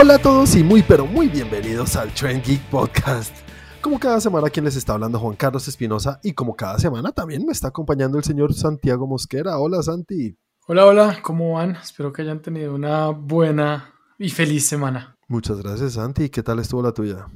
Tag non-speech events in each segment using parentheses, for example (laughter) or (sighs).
Hola a todos y muy pero muy bienvenidos al Trend Geek Podcast. Como cada semana quien les está hablando Juan Carlos Espinosa y como cada semana también me está acompañando el señor Santiago Mosquera. Hola Santi. Hola, hola, ¿cómo van? Espero que hayan tenido una buena y feliz semana. Muchas gracias Santi. ¿Qué tal estuvo la tuya?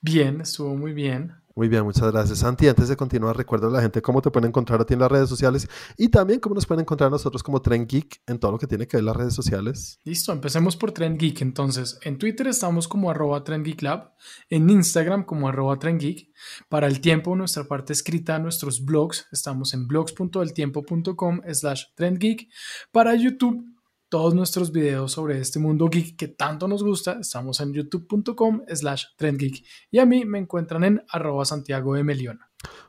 Bien, estuvo muy bien. Muy bien, muchas gracias Santi. Antes de continuar, recuerda a la gente cómo te pueden encontrar a ti en las redes sociales y también cómo nos pueden encontrar a nosotros como Trend Geek en todo lo que tiene que ver las redes sociales. Listo, empecemos por Trend Geek. Entonces, en Twitter estamos como arroba Trend Geek Lab, en Instagram como arroba Trend Geek. Para el tiempo, nuestra parte escrita, nuestros blogs, estamos en blogs.eltiempo.com slash trendgeek. Para YouTube, todos nuestros videos sobre este mundo geek que tanto nos gusta, estamos en youtube.com slash trendgeek. Y a mí me encuentran en arroba Santiago de Melión.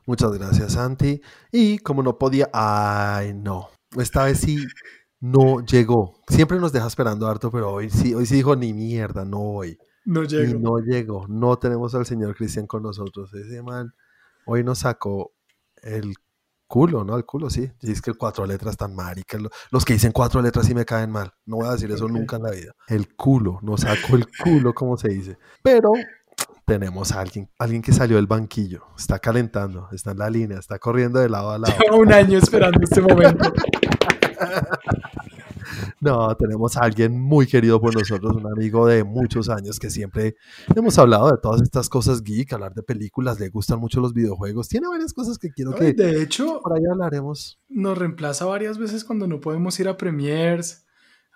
Muchas gracias Santi. Y como no podía, ay no, esta vez sí no llegó. Siempre nos deja esperando harto, pero hoy sí, hoy sí dijo ni mierda, no hoy. No Y llego. no llegó. No tenemos al señor Cristian con nosotros. Ese man hoy nos sacó el culo, ¿no? El culo, sí. Y es que el cuatro letras tan maricas. lo- Los que dicen cuatro letras sí me caen mal. No voy a decir eso nunca en la vida. El culo. Nos sacó el culo, como se dice. Pero tenemos a alguien, alguien que salió del banquillo. Está calentando. Está en la línea. Está corriendo de lado a lado. Llevo un año esperando este momento. (laughs) No, tenemos a alguien muy querido por nosotros, un amigo de muchos años que siempre hemos hablado de todas estas cosas geek, hablar de películas, le gustan mucho los videojuegos, tiene varias cosas que quiero Ay, que De hecho, por ahí hablaremos. nos reemplaza varias veces cuando no podemos ir a premiers,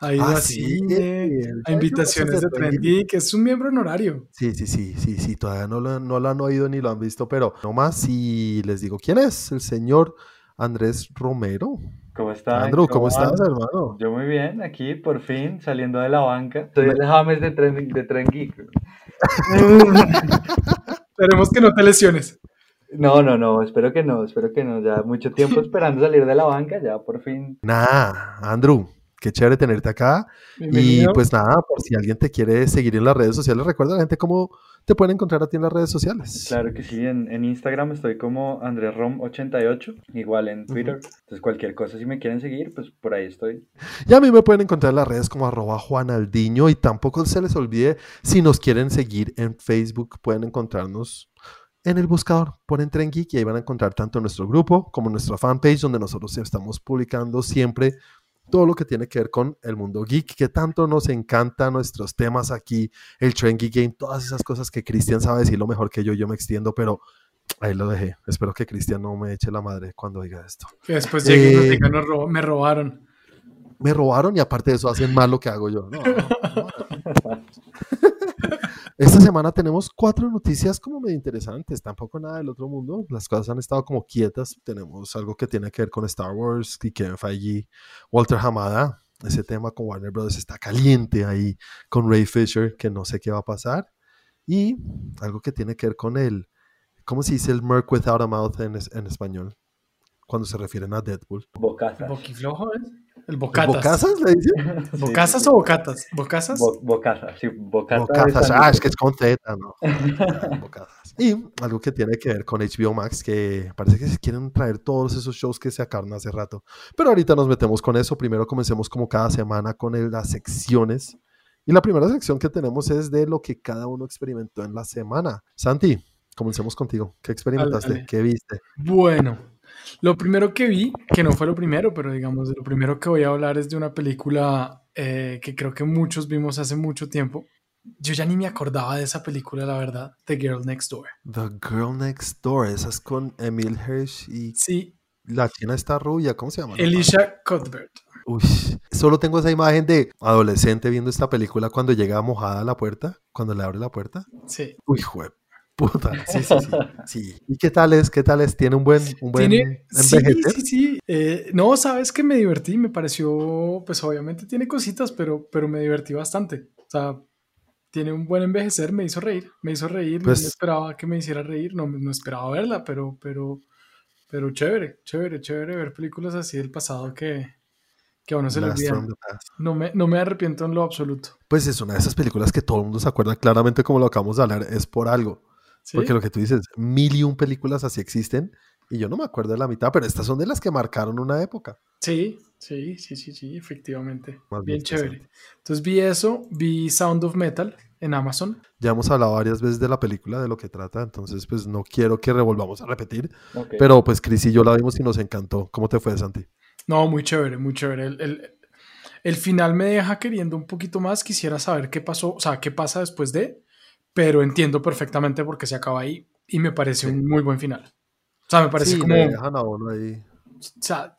a ir Ah, a sí, cine, a invitaciones de de Trend Trend Geek. Es un miembro honorario. Sí, sí, sí, sí, sí, todavía no lo, no lo han oído ni lo han visto, pero nomás si les digo quién es, el señor Andrés Romero. ¿Cómo están? Andrew, ¿cómo estás, hermano? Yo muy bien, aquí por fin saliendo de la banca. Soy el James de Tren, de Tren Geek. (laughs) Esperemos que no te lesiones. No, no, no, espero que no, espero que no. Ya mucho tiempo (laughs) esperando salir de la banca, ya por fin. Nada, Andrew, qué chévere tenerte acá. Y pues nada, por si alguien te quiere seguir en las redes sociales, recuerda a la gente cómo te pueden encontrar a ti en las redes sociales. Claro que sí, en, en Instagram estoy como AndrésRom88, igual en Twitter. Entonces cualquier cosa, si me quieren seguir, pues por ahí estoy. Y a mí me pueden encontrar en las redes como arroba juanaldiño y tampoco se les olvide, si nos quieren seguir en Facebook, pueden encontrarnos en el buscador, ponen Tren Geek y ahí van a encontrar tanto nuestro grupo como nuestra fanpage donde nosotros estamos publicando siempre todo lo que tiene que ver con el mundo geek, que tanto nos encanta nuestros temas aquí, el Tren Geek Game, todas esas cosas que Cristian sabe decir lo mejor que yo, yo me extiendo, pero ahí lo dejé. Espero que Cristian no me eche la madre cuando diga esto. Que después llegue y nos diga, "Nos ro- me robaron. me robaron y aparte de eso hacen mal lo que hago yo. No, no, no. (laughs) Esta semana tenemos cuatro noticias como medio interesantes, tampoco nada del otro mundo. Las cosas han estado como quietas. Tenemos algo que tiene que ver con Star Wars y Kevin Feige, Walter Hamada. Ese tema con Warner Bros. está caliente ahí con Ray Fisher, que no sé qué va a pasar. Y algo que tiene que ver con el, ¿cómo se dice el Merc without a mouth en, en español? Cuando se refieren a Deadpool. Bocazas. ¿Boquiflojo es? El ¿El bocatas. ¿Bocazas le dicen? ¿Bocazas sí, o bocatas? ¿Bocazas? Bo- bocazas, sí, bocazas. Bocazas, ah, es que es con Z, ¿no? (laughs) Bocazas. Y algo que tiene que ver con HBO Max, que parece que se quieren traer todos esos shows que sacaron hace rato. Pero ahorita nos metemos con eso. Primero comencemos como cada semana con el- las secciones. Y la primera sección que tenemos es de lo que cada uno experimentó en la semana. Santi, comencemos contigo. ¿Qué experimentaste? Dale, dale. ¿Qué viste? Bueno, lo primero que vi, que no fue lo primero, pero digamos, lo primero que voy a hablar es de una película eh, que creo que muchos vimos hace mucho tiempo. Yo ya ni me acordaba de esa película, la verdad, The Girl Next Door. The Girl Next Door. Esa es con Emil Hirsch y Sí, la china está rubia. ¿Cómo se llama? Elisha Cuthbert. Uy, solo tengo esa imagen de adolescente viendo esta película cuando llega mojada a la puerta, cuando le abre la puerta. Sí. Uy, jue puta. Sí, sí, sí. (laughs) sí. ¿Y qué tal es? ¿Qué tal es? ¿Tiene un buen, un buen Tiene, sí, sí, sí. Eh, no, sabes que me divertí, me pareció, pues obviamente tiene cositas, pero, pero me divertí bastante. O sea, tiene un buen envejecer, me hizo reír, me hizo reír, Pues- no esperaba que me hiciera reír, no, no esperaba verla, pero, pero, pero chévere, chévere, chévere ver películas así del pasado que, que a uno se le past. No me, no me arrepiento en lo absoluto. Pues es una de esas películas que todo el mundo se acuerda claramente como lo acabamos de hablar, es por algo. ¿Sí? Porque lo que tú dices, mil y un películas así existen Y yo no me acuerdo de la mitad, pero estas son de las que marcaron una época. Sí, sí, sí, sí, sí, efectivamente. Más Bien chévere. Entonces vi eso, vi Sound of Metal en Amazon. Ya hemos hablado varias veces de la película, de lo que trata, entonces pues no quiero que revolvamos a repetir, pero pues Chris y yo la vimos y nos encantó. ¿Cómo te fue, Santi? No, muy chévere, muy chévere. El, el- el final me deja queriendo un poquito más. Quisiera saber qué pasó, o sea, qué pasa después de, pero entiendo perfectamente por qué se acaba ahí y me parece Sí. un muy buen final. O sea, me parece sí, como, dejan a uno ahí. o sea,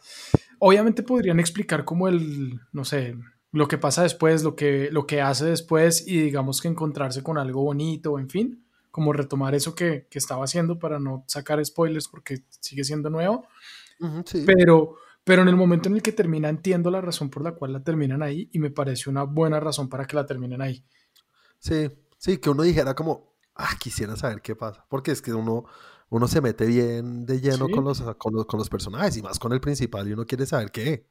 obviamente podrían explicar como el, no sé, lo que pasa después, lo que, lo que hace después y digamos que encontrarse con algo bonito, en fin, como retomar eso que, que estaba haciendo para no sacar spoilers porque sigue siendo nuevo. Sí. Pero, pero en el momento en el que termina, entiendo la razón por la cual la terminan ahí y me parece una buena razón para que la terminen ahí. Sí, sí, que uno dijera como, ah, quisiera saber qué pasa, porque es que uno, uno se mete bien de lleno Sí. con, los, con, los, con los personajes y más con el principal y uno quiere saber qué.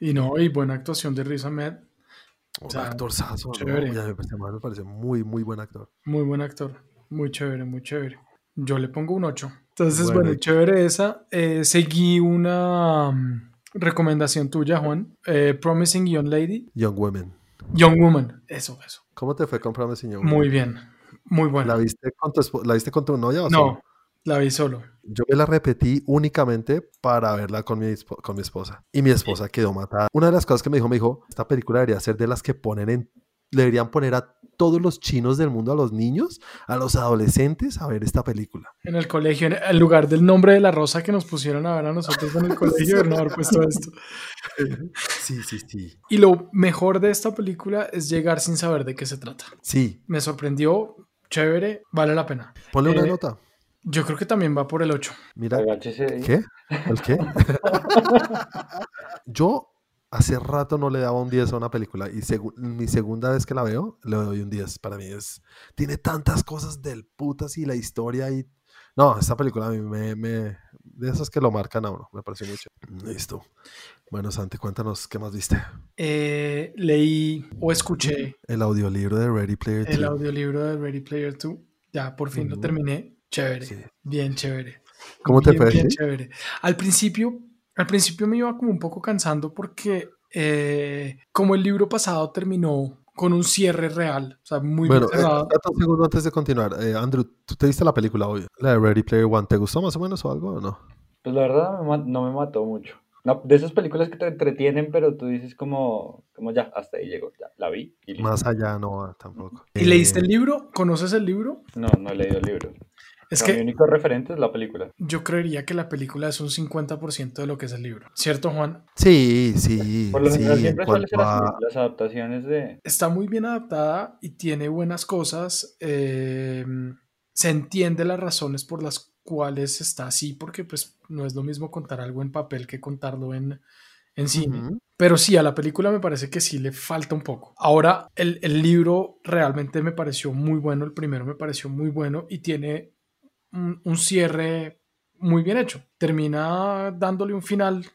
Y no, y buena actuación de Riz Ahmed, Un sea, actorzazo, ¿no? chévere. Me parece, me parece muy, muy buen actor. muy buen actor, muy chévere, muy chévere. Yo le pongo un 8. Entonces, Bueno. bueno, chévere esa. Eh, seguí una mm, recomendación tuya, Juan. Eh, Promising Young Lady, Young Women. Young Woman. Eso, eso. ¿Cómo te fue con Promising Young Muy Women? bien, muy ¿La buena. viste con tu, ¿la viste con tu novia o No, solo? la vi solo. Yo me la repetí únicamente para verla con mi, espo- con mi esposa. Y mi esposa quedó matada. Una de las cosas que me dijo, me dijo, esta película debería ser de las que ponen en... Deberían poner a todos los chinos del mundo, a los niños, a los adolescentes, a ver esta película. En el colegio, en en lugar del nombre de la rosa que nos pusieron a ver a nosotros en el colegio, no haber puesto esto. (laughs) Sí, sí, sí. Y lo mejor de esta película es llegar sin saber de qué se trata. Sí, Me sorprendió, chévere, vale la pena. ponle una Eh, nota. Yo creo que también va por el 8. Mira. ¿qué? ¿El qué? (laughs) (laughs) Yo hace rato no le daba un 10 a una película y segu- mi segunda vez que la veo, le doy un 10. Para mí es... Tiene tantas cosas del putas y la historia y... No, esta película a mí me... me- de esas que lo marcan a uno, me pareció mucho. Listo. Bueno, Santi, cuéntanos qué más viste. Eh, leí o escuché El audiolibro de Ready Player el 2. audiolibro de Ready Player 2. Ya por fin lo Ujú. terminé. Chévere, Sí. bien chévere. ¿Cómo te Bien, fue? bien sí? chévere. Al principio, al principio me iba como un poco cansando porque eh, como el libro pasado terminó con un cierre real, o sea, muy Bueno, bien eh, cerrado. espérate un segundo antes de continuar. Eh, Andrew, ¿tú te viste la película hoy? La de Ready Player One. ¿Te gustó más o menos o algo o no? Pues la verdad no me mató mucho. No, de esas películas que te entretienen, pero tú dices como, como ya, hasta ahí llegó, ya, la vi y. Más allá no, tampoco. ¿Y leíste el Eh, libro? ¿Conoces el libro? No, no he leído el libro. Es que Mi único referente es la película. yo creería que la película es un 50% de lo que es el libro. ¿Cierto, Juan? Sí, sí, Por lo sí. general en siempre suele ser cuanto así, a- las adaptaciones de... Está muy bien adaptada y tiene buenas cosas. eh, se entiende las razones por las cuales está así, porque pues no es lo mismo contar algo en papel que contarlo en, en cine. Pero sí, a la película me parece que sí le falta un poco. Ahora, el, el libro realmente me pareció muy bueno, el primero me pareció muy bueno y tiene un, un cierre muy bien hecho. Termina dándole un final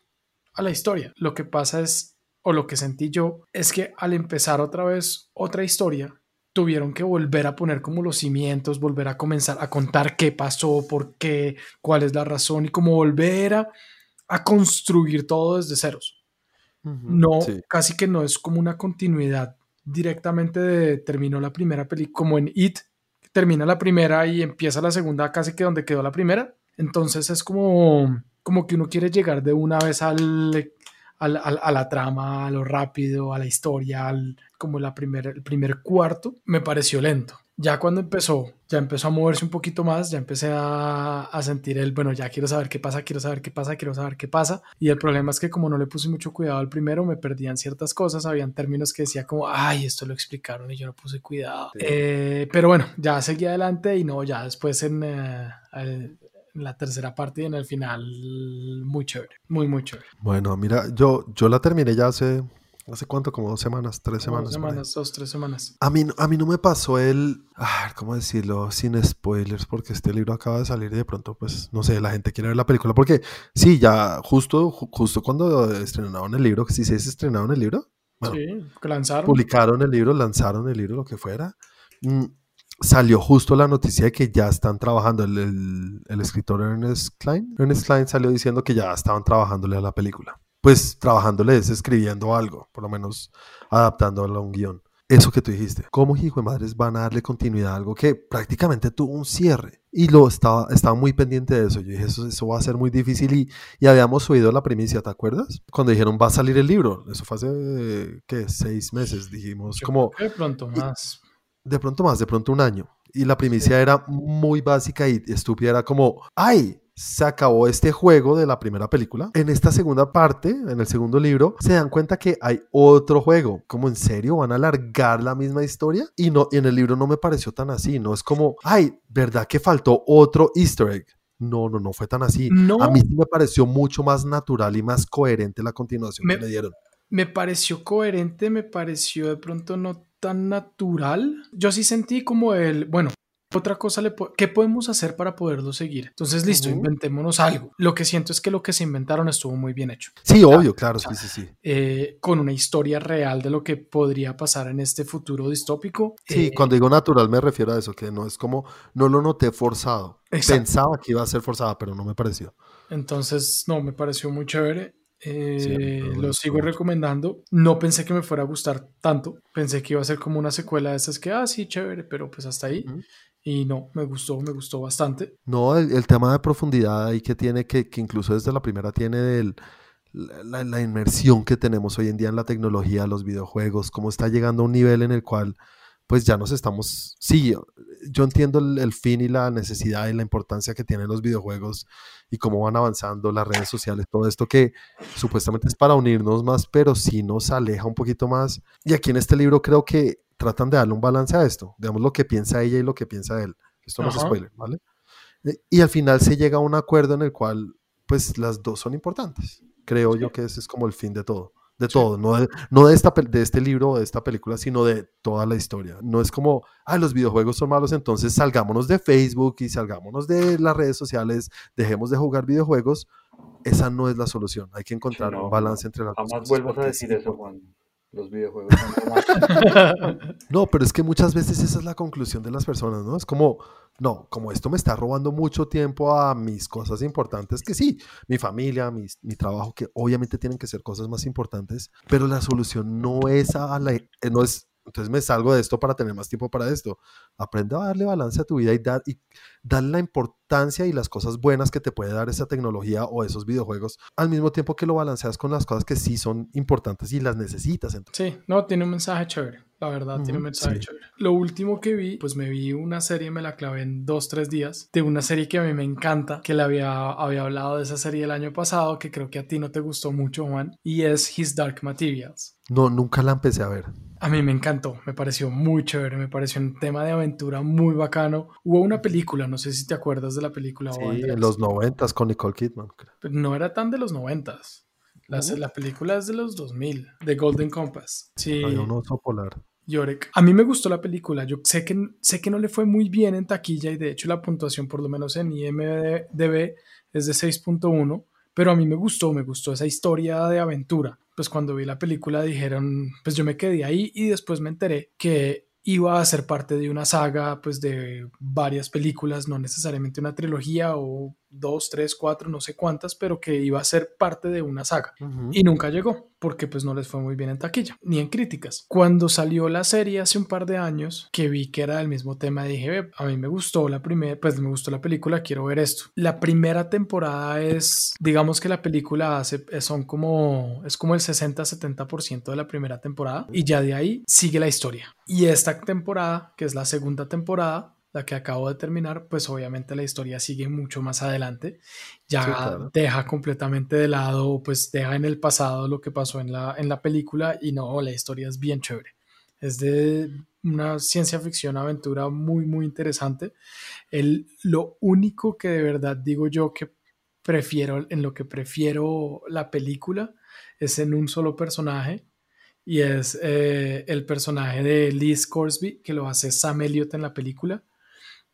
a la historia. Lo que pasa es, o lo que sentí yo, es que al empezar otra vez otra historia, tuvieron que volver a poner como los cimientos, volver a comenzar a contar qué pasó, por qué, cuál es la razón y como volver a, a construir todo desde ceros. No, sí. casi que no es como una continuidad directamente de terminó la primera película, como en It, termina la primera y empieza la segunda casi que donde quedó la primera. Entonces es como, como que uno quiere llegar de una vez al, al- al- a la trama, a lo rápido, a la historia, al, como la primer, el primer cuarto, me pareció lento. Ya cuando empezó, ya empezó a moverse un poquito más, ya empecé a, a sentir el, bueno, ya quiero saber qué pasa, quiero saber qué pasa, quiero saber qué pasa. Y el problema es que como no le puse mucho cuidado al primero, me perdían ciertas cosas, habían términos que decía como, ay, esto lo explicaron y yo no puse cuidado. Sí. Eh, pero bueno, ya seguí adelante y no, ya después en, eh, el- en la tercera parte y en el final, muy chévere, muy, muy chévere. Bueno, mira, yo, yo la terminé ya hace, ¿hace cuánto? Como dos semanas, tres Dos semanas. ahí. semanas, dos, tres semanas. A mí, no- a mí no me pasó el, ah, ¿cómo decirlo? Sin spoilers, porque este libro acaba de salir y de pronto, pues, no sé, la gente quiere ver la película, porque sí, ya justo, ju- justo cuando estrenaron el libro, si se estrenaron el libro, bueno, sí, lanzaron. publicaron el libro, lanzaron el libro, lo que fuera. mm, salió justo la noticia de que ya están trabajando. El, el, el, escritor Ernest Klein. Ernest Klein salió diciendo que ya estaban trabajándole a la película. Pues trabajándole es escribiendo algo, por lo menos adaptándolo a un guion. Eso que tú dijiste, ¿cómo hijo de madres van a darle continuidad a algo que prácticamente tuvo un cierre? Y lo estaba, estaba muy pendiente de eso. Yo dije, eso, eso va a ser muy difícil. Y, y habíamos oído la primicia, ¿te acuerdas? Cuando dijeron, va a salir el libro. Eso fue hace, ¿qué? Seis meses, dijimos. Yo como, de pronto más. de pronto más, de pronto un año. Y la primicia era muy básica y estúpida. Era como, ¡ay! Se acabó este juego de la primera película. En esta segunda parte, en el segundo libro, se dan cuenta que hay otro juego. Como en serio van a alargar la misma historia. Y no, en el libro no me pareció tan así. No es como, ay, ¿verdad que faltó otro Easter egg? No, no, no fue tan así. No. A mí sí me pareció mucho más natural y más coherente la continuación Me- que le dieron. Me pareció coherente, me pareció de pronto no tan natural. Yo sí sentí como el, bueno, otra cosa, le po- ¿qué podemos hacer para poderlo seguir? Entonces, listo, inventémonos algo. Lo que siento es que lo que se inventaron estuvo muy bien hecho. Sí, obvio, claro, sí, sí, sí. eh, con una historia real de lo que podría pasar en este futuro distópico. Sí, Eh, cuando digo natural me refiero a eso, que no es como, no lo noté forzado. Exacto. Pensaba que iba a ser forzada, pero no me pareció. Entonces, no, me pareció muy chévere. Eh, Sí, lo sigo mucho. recomendando. No pensé que me fuera a gustar tanto. Pensé que iba a ser como una secuela de esas que, ah, sí, chévere, pero pues hasta ahí. Y no, me gustó, me gustó bastante. No, el, el tema de profundidad ahí que tiene, que, que incluso desde la primera tiene del, la, la- inmersión que tenemos hoy en día en la tecnología, los videojuegos, cómo está llegando a un nivel en el cual pues ya nos estamos, sí, yo, yo entiendo el, el fin y la necesidad y la importancia que tienen los videojuegos y cómo van avanzando las redes sociales, todo esto que supuestamente es para unirnos más, pero sí nos aleja un poquito más. Y aquí en este libro creo que tratan de darle un balance a esto, digamos lo que piensa ella y lo que piensa él. Esto no es spoiler, ¿vale? Eh, Y al final se llega a un acuerdo en el cual, pues, las dos son importantes. Creo yo que ese es como el fin de todo. De Sí. todo, no de, no de, esta, de este libro o de esta película, sino de toda la historia. No es como, ah, los videojuegos son malos, entonces salgámonos de Facebook y salgámonos de las redes sociales, dejemos de jugar videojuegos. Esa no es la solución. Hay que encontrar no, un balance entre las dos Jamás vuelvas a decir sí, eso, Juan. Los videojuegos. (laughs) No, pero es que muchas veces esa es la conclusión de las personas, ¿no? Es como, no, como esto me está robando mucho tiempo a mis cosas importantes, que sí, mi familia, mis- mi trabajo, que obviamente tienen que ser cosas más importantes, pero la solución no es a la, eh, no es, entonces me salgo de esto para tener más tiempo para esto. Aprende a darle balance a tu vida y, dar, y darle la importancia y las cosas buenas que te puede dar esa tecnología o esos videojuegos, al mismo tiempo que lo balanceas con las cosas que sí son importantes y las necesitas. Entonces, Sí, no, tiene un mensaje chévere. La verdad, tiene un mensaje sí. chévere. Lo último que vi, pues me vi una serie, me la clavé en dos, tres días, de una serie que a mí me encanta, que le había, había hablado de esa serie el año pasado, que creo que a ti no te gustó mucho, Juan, y es His Dark Materials. no, nunca la empecé a ver. A mí me encantó, me pareció muy chévere, me pareció un tema de aventura muy bacano. Hubo una película, no sé si te acuerdas de la película. Sí, Andrés, en los noventas con Nicole Kidman. pero no era tan de los noventas. La, ¿No? la película es de los 2000, de Golden Compass. Sí. Había un oso polar. Yorek. A mí me gustó la película. Yo sé que, sé que no le fue muy bien en taquilla y de hecho la puntuación, por lo menos en IMDB, es de 6.1. Pero a mí me gustó, me gustó esa historia de aventura. Pues cuando vi la película dijeron, pues yo me quedé ahí y después me enteré que iba a ser parte de una saga, pues de varias películas, no necesariamente una trilogía o dos, tres, cuatro, no sé cuántas, pero que iba a ser parte de una saga. Y nunca llegó, porque pues no les fue muy bien en taquilla, ni en críticas. Cuando salió la serie hace un par de años, que vi que era el mismo tema, dije, "Ve, a mí me gustó la primera, pues me gustó la película, quiero ver esto. La primera temporada es, digamos que la película hace, son como, es como el 60-70% de la primera temporada, y ya de ahí sigue la historia. Y esta temporada, que es la segunda temporada, la que acabo de terminar, pues obviamente la historia sigue mucho más adelante. Ya Sí, claro. deja completamente de lado, pues deja en el pasado lo que pasó en la, en la película y no, la historia es bien chévere. Es de una ciencia ficción aventura muy, muy interesante. El, lo único que de verdad digo yo que prefiero, en lo que prefiero la película, es en un solo personaje y es eh, el personaje de Liz Corsby, que lo hace Sam Elliott en la película.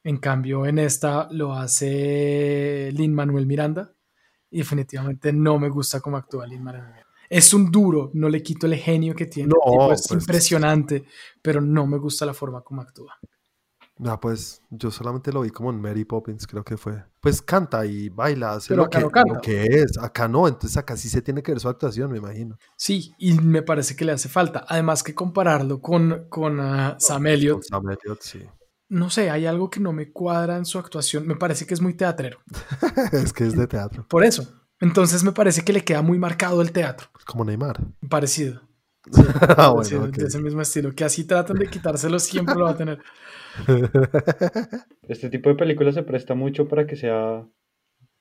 En cambio, en esta lo hace Lin Manuel Miranda. Y definitivamente no me gusta cómo actúa Lin Manuel Miranda. Es un duro, no le quito el genio que tiene. No, tipo es pues- impresionante, pero no me gusta la forma como actúa. No, pues yo solamente lo vi como en Mary Poppins, creo que fue. Pues canta y baila, hace Pero lo acá que, no canta. lo que es. Acá no, entonces acá sí se tiene que ver su actuación, me imagino. Sí, y me parece que le hace falta. Además que compararlo con, con ah, Sam Elliott, Con Sam Elliott, sí. No sé, hay algo que no me cuadra en su actuación. Me parece que es muy teatrero. (laughs) es que es de teatro, Por eso. Entonces me parece que le queda muy marcado el teatro. como Neymar. Parecido. (laughs) ah, Parecido, bueno. De ese mismo estilo. Que así tratan de quitárselo, siempre lo va a tener. (laughs) Este tipo de películas se presta mucho para que sea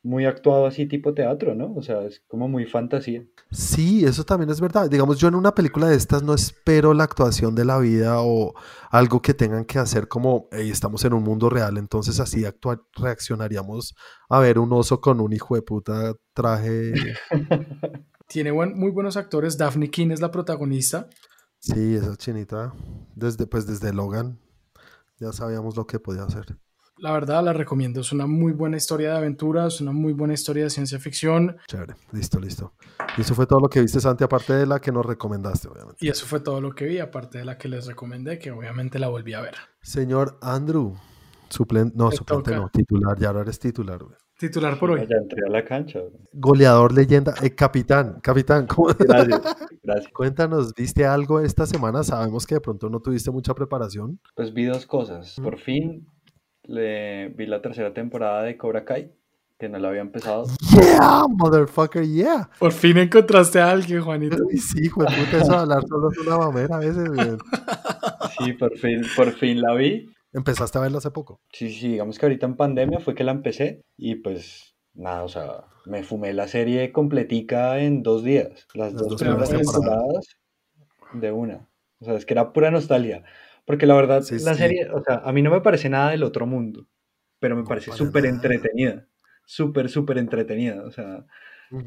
muy actuado así tipo teatro, ¿no? O sea, es como muy fantasía. Sí, eso también es verdad. Digamos, yo en una película de estas no espero la actuación de la vida o algo que tengan que hacer como, "Ey, estamos en un mundo real, entonces así actua- reaccionaríamos a ver un oso con un hijo de puta traje. (laughs) Tiene buen- muy buenos actores. Daphne King es la protagonista. Sí, esa chinita, desde, pues desde Logan, ya sabíamos lo que podía hacer. La verdad, la recomiendo. Es una muy buena historia de aventuras, una muy buena historia de ciencia ficción. Chévere, listo, listo. Y eso fue todo lo que viste, Santi, aparte de la que nos recomendaste, obviamente. Y eso fue todo lo que vi, aparte de la que les recomendé, que obviamente la volví a ver. Señor Andrew, suplente, no, Te suplente toca. no, titular, ya ahora eres titular, güey. Titular por hoy. Ya entré a la cancha. Goleador, leyenda, eh, capitán, capitán, ¿cómo- Gracias, (laughs) gracias. cuéntanos, ¿viste algo esta semana? Sabemos que de pronto no tuviste mucha preparación. Pues vi dos cosas. Por fin le vi la tercera temporada de Cobra Kai, que no la había empezado. Yeah, motherfucker, yeah. Por fin encontraste a alguien, Juanito. Sí, hijo de puta, eso de hablar solo es una mamera a veces, güey. Sí, por fin, por fin la vi. Empezaste a verlo hace poco. Sí, sí, digamos que ahorita en pandemia fue que la empecé y pues nada, o sea, me fumé la serie completica en dos días. Las, Las dos, dos primeras primeras temporadas de una. O sea, es que era pura nostalgia. Porque la verdad, Sí, la sí. serie, o sea, a mí no me parece nada del otro mundo, pero me No, parece súper entretenida. Súper, súper entretenida. O sea,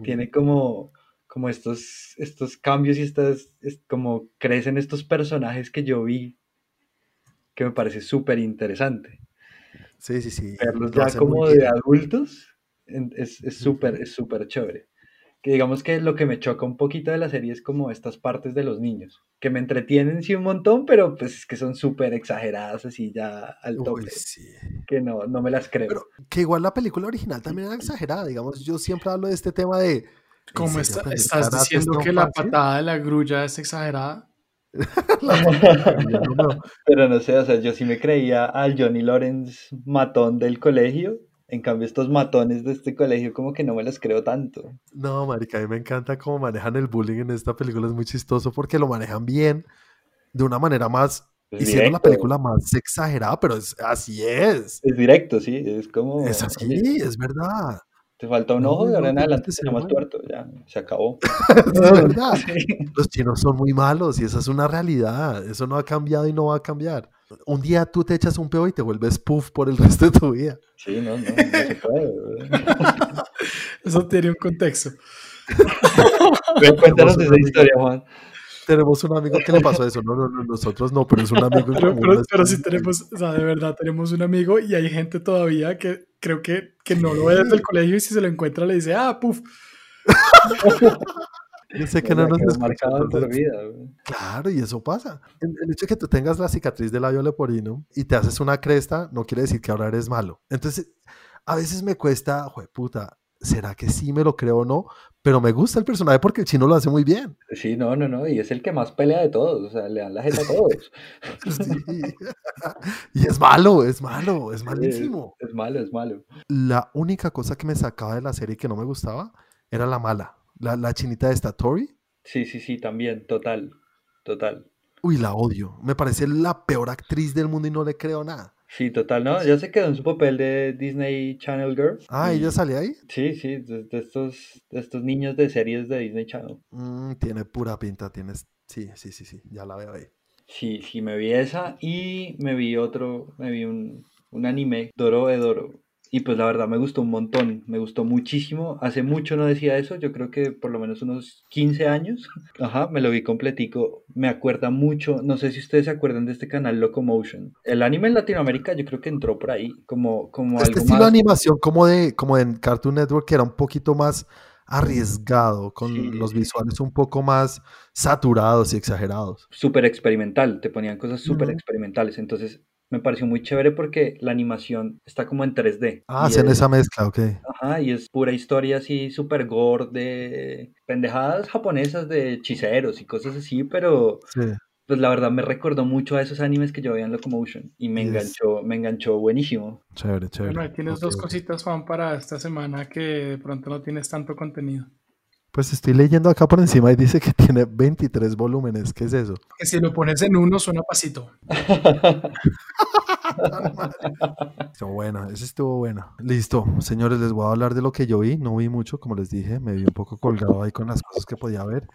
tiene como, como estos, estos cambios y estas, es- como crecen estos personajes que yo vi, que me parece súper interesante. Sí, sí, sí. Verlos lo ya como bien. de adultos es súper, es súper chévere. Que digamos que lo que me choca un poquito de la serie es como estas partes de los niños, que me entretienen sí un montón, pero pues es que son súper exageradas así ya al tope, Uy, sí. que no, no me las creo. Pero que igual la película original también era exagerada, digamos, yo siempre hablo de este tema de... ¿en ¿Cómo está- estás diciendo que la fácil? patada de la grulla es exagerada? (laughs) (laughs) Pero no sé, o sea, yo sí me creía al Johnny Lawrence matón del colegio, en cambio estos matones de este colegio como que no me los creo tanto. No, marica, a mí me encanta cómo manejan el bullying en esta película, es muy chistoso porque lo manejan bien, de una manera más, Es hicieron la película más exagerada, pero es, así es, Es directo, sí, es como... es así, es verdad, Te falta un No, ojo y ahora en adelante llamas bueno. tuerto, ya, se acabó. (laughs) es verdad. (laughs) Los chinos son muy malos y esa es una realidad, eso no ha cambiado y no va a cambiar. Un día tú te echas un peo y te vuelves puff por el (laughs) resto de tu vida. Sí, no, no, no se puede. (laughs) Eso tiene un contexto. Cuéntanos esa historia, Juan. Tenemos un amigo que le pasó eso, no, no, no, nosotros no, pero es un amigo Pero, común, pero, pero sí tenemos, o sea, de verdad tenemos un amigo y hay gente todavía que creo que, que no lo ve desde el colegio y si se lo encuentra le dice, ah, puf. (laughs) Yo sé que no nos por vida. Claro, y eso pasa. El, el hecho de que tú tengas la cicatriz del labio leporino y te haces una cresta no quiere decir que ahora eres malo. Entonces, a veces me cuesta, puta, ¿será que sí me lo creo o no? Pero me gusta el personaje porque el chino lo hace muy bien. Sí, no, no, no, y es el que más pelea de todos, o sea, le dan la jeta a todos. (laughs) Sí. y es malo, es malo, es malísimo. Es, es malo, es malo. La única cosa que me sacaba de la serie que no me gustaba era la mala. La, la chinita de esta Tori. Sí, sí, sí, también, total, total. Uy, la odio. Me parece la peor actriz del mundo y no le creo nada. Sí, total, ¿no? Ya se quedó en su papel de Disney Channel Girl. Ah, ¿ella salía ahí? Sí, sí, de, de estos, de estos niños de series de Disney Channel. Mm, tiene pura pinta, tienes. Sí, sí, sí, sí, ya la veo ahí. Sí, sí, me vi esa y me vi otro, me vi un, un anime, Doro Edoro. Y pues la verdad me gustó un montón, me gustó muchísimo. Hace mucho no decía eso, yo creo que por lo menos unos 15 años. (laughs) Ajá, me lo vi completico. Me acuerda mucho, no sé si ustedes se acuerdan de este canal Locomotion. El anime en Latinoamérica yo creo que entró por ahí, como, como Este algo estilo de animación como de como en Cartoon Network que era un poquito más arriesgado, con Sí, los visuales un poco más saturados y exagerados. súper experimental, te ponían cosas súper experimentales, entonces me pareció muy chévere porque la animación está como en 3D. Ah, hacen es- esa mezcla, ok. Ajá, y es pura historia así super gore de pendejadas japonesas de hechiceros y cosas así, pero Sí. pues la verdad me recordó mucho a esos animes que yo veía en Locomotion y me Yes. enganchó, me enganchó buenísimo. Chévere, chévere. Bueno, ahí tienes dos cositas, Juan, para esta semana que de pronto no tienes tanto contenido. Pues estoy leyendo acá por encima y dice que tiene 23 volúmenes. ¿Qué es eso? Que si lo pones en uno suena pasito. (laughs) Estuvo bueno, ese estuvo bueno. Listo, señores, les voy a hablar de lo que yo vi. No vi mucho, como les dije, me vi un poco colgado ahí con las cosas que podía ver.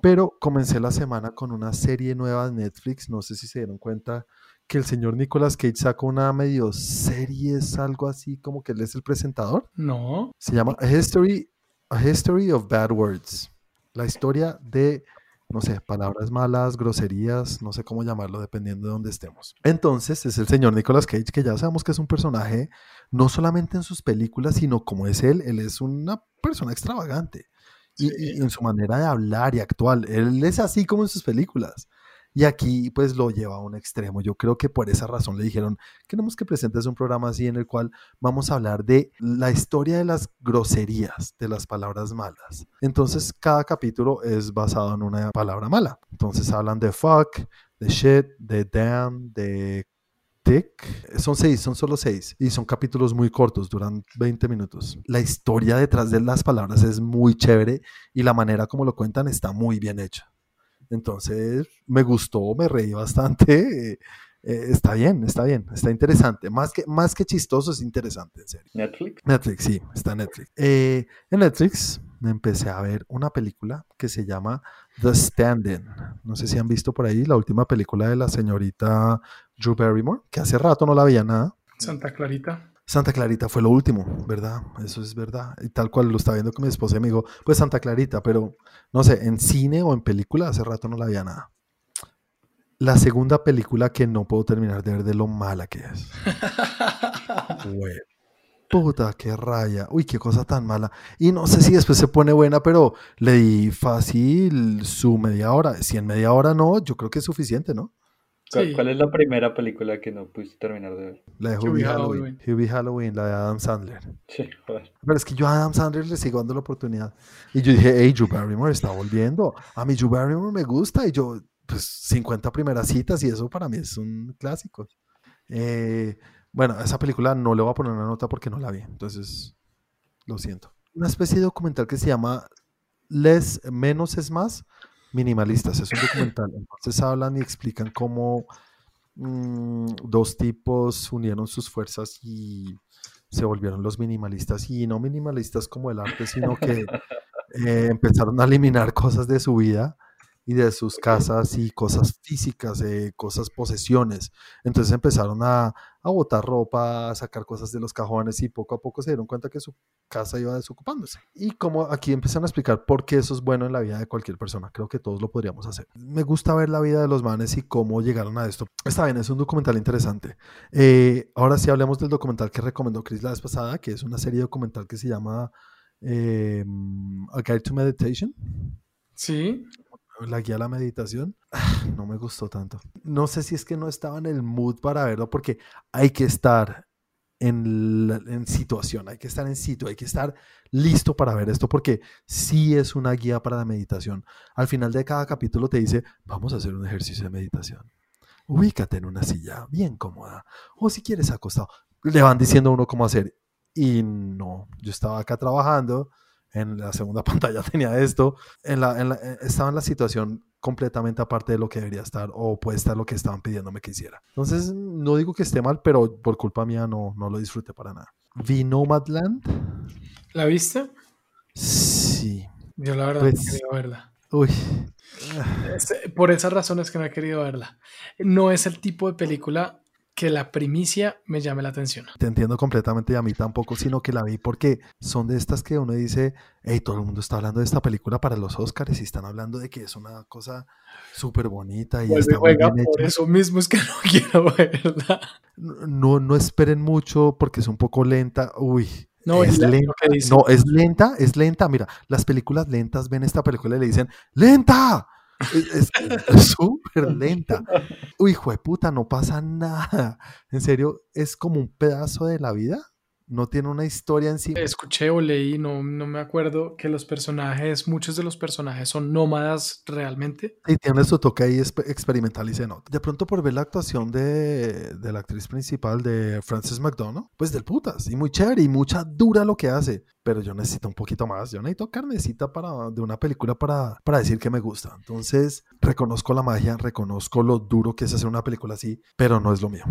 Pero comencé la semana con una serie nueva de Netflix. No sé si se dieron cuenta que el señor Nicolas Cage sacó una medio serie, es algo así como que él es el presentador. No. Se llama History, A History of Bad Words. La historia de, no sé, palabras malas, groserías, no sé cómo llamarlo, dependiendo de dónde estemos. Entonces, es el señor Nicolas Cage, que ya sabemos que es un personaje, no solamente en sus películas, sino como es él, él es una persona extravagante. Y, Sí. y en su manera de hablar y actual, él es así como en sus películas. Y aquí pues lo lleva a un extremo. Yo creo que por esa razón le dijeron, queremos que presentes un programa así en el cual vamos a hablar de la historia de las groserías, de las palabras malas. Entonces, cada capítulo es basado en una palabra mala. Entonces, hablan de fuck, de shit, de damn, de tick. Son seis, son solo seis. Y son capítulos muy cortos, duran 20 minutos. La historia detrás de las palabras es muy chévere y la manera como lo cuentan está muy bien hecha. Entonces, me gustó, me reí bastante. eh, eh, está bien, está bien, está interesante. Más que, más que chistoso, es interesante, en serio. Netflix. Netflix, sí, está en Netflix. Eh, en Netflix me empecé a ver una película que se llama The Stand-In. No sé si han visto por ahí la última película de la señorita Drew Barrymore, que hace rato no la veía nada. Santa Clarita. Santa Clarita fue lo último, ¿verdad? Eso es verdad. Y tal cual lo estaba viendo con mi esposa y me dijo, pues Santa Clarita, pero no sé, en cine o en película hace rato no la veía nada. La segunda película que no puedo terminar de ver de lo mala que es. (laughs) Güey. Puta, qué raya. Uy, qué cosa tan mala. Y no sé si después se pone buena, pero le di fácil su media hora. Si en media hora no, yo creo que es suficiente, ¿no? ¿Cuál, Sí. cuál es la primera película que no pudiste terminar de ver? La de Hubie Hubie Halloween. Halloween. Hubie Halloween, la de Adam Sandler. Sí, joder. Pero es que yo a Adam Sandler le sigo dando la oportunidad. Y yo dije, hey, Drew Barrymore está volviendo. A mí Drew Barrymore me gusta. Y yo, pues, 50 primeras citas y eso para mí es un clásico. Eh, bueno, a esa película no le voy a poner una nota porque no la vi. Entonces, lo siento. Una especie de documental que se llama Les, Menos es Más, Minimalistas. Es un documental. Entonces hablan y explican cómo mm, dos tipos unieron sus fuerzas y se volvieron los minimalistas. Y no minimalistas como el arte, sino que eh, empezaron a eliminar cosas de su vida y de sus casas y cosas físicas, eh, cosas, posesiones. Entonces empezaron a, a botar ropa, a sacar cosas de los cajones y poco a poco se dieron cuenta que su casa iba desocupándose. Y como aquí empiezan a explicar por qué eso es bueno en la vida de cualquier persona, creo que todos lo podríamos hacer. Me gusta ver la vida de los manes y cómo llegaron a esto. Está bien, es un documental interesante. Eh, ahora sí hablemos del documental que recomendó Chris la vez pasada, que es una serie documental que se llama eh, A Guide to Meditation Sí. La guía a la meditación, (sighs) no me gustó tanto. No sé si es que no estaba en el mood para verlo, porque hay que estar en, en situación, hay que estar en sitio, hay que estar listo para ver esto, porque sí es una guía para la meditación. Al final de cada capítulo te dice, vamos a hacer un ejercicio de meditación. Ubícate en una silla bien cómoda, o si quieres acostado. Le van diciendo a uno cómo hacer. Y no, yo estaba acá trabajando, en la segunda (laughs) pantalla tenía esto, en la, en la- eh, estaba en la situación completamente aparte de lo que debería estar o opuesta a lo que estaban pidiéndome que hiciera. Entonces, no digo que esté mal, pero por culpa mía no, no lo disfruté para nada. Vi Nomadland. ¿La viste? Sí. Yo la verdad Pues- no quería verla. Uy. Este, Por esas razones que no he querido verla. No es el tipo de película que la primicia me llame la atención. Te entiendo completamente y a mí tampoco, sino que la vi porque son de estas que uno dice, hey, todo el mundo está hablando de esta película para los Oscars y están hablando de que es una cosa súper bonita y y está muy juega, bien por hecha. eso mismo es que no (laughs) quiero verla. No, no esperen mucho porque es un poco lenta. Uy, No, es lenta. No, es lenta, es lenta. Mira, las películas lentas ven esta película y le dicen, ¡lenta! Es súper lenta. Uy, hijo de puta, no pasa nada. En serio, es como un pedazo de la vida. No tiene una historia en sí. Escuché o leí, no, no me acuerdo, que los personajes, muchos de los personajes son nómadas realmente. Y tiene su toque ahí experimental y se nota. De pronto por ver la actuación de, de la actriz principal de Frances McDonald, pues del putas. Y muy chévere y mucha dura lo que hace. Pero yo necesito un poquito más. Yo necesito carnecita para, de una película para, para decir que me gusta. Entonces, reconozco la magia, reconozco lo duro que es hacer una película así, pero no es lo mío.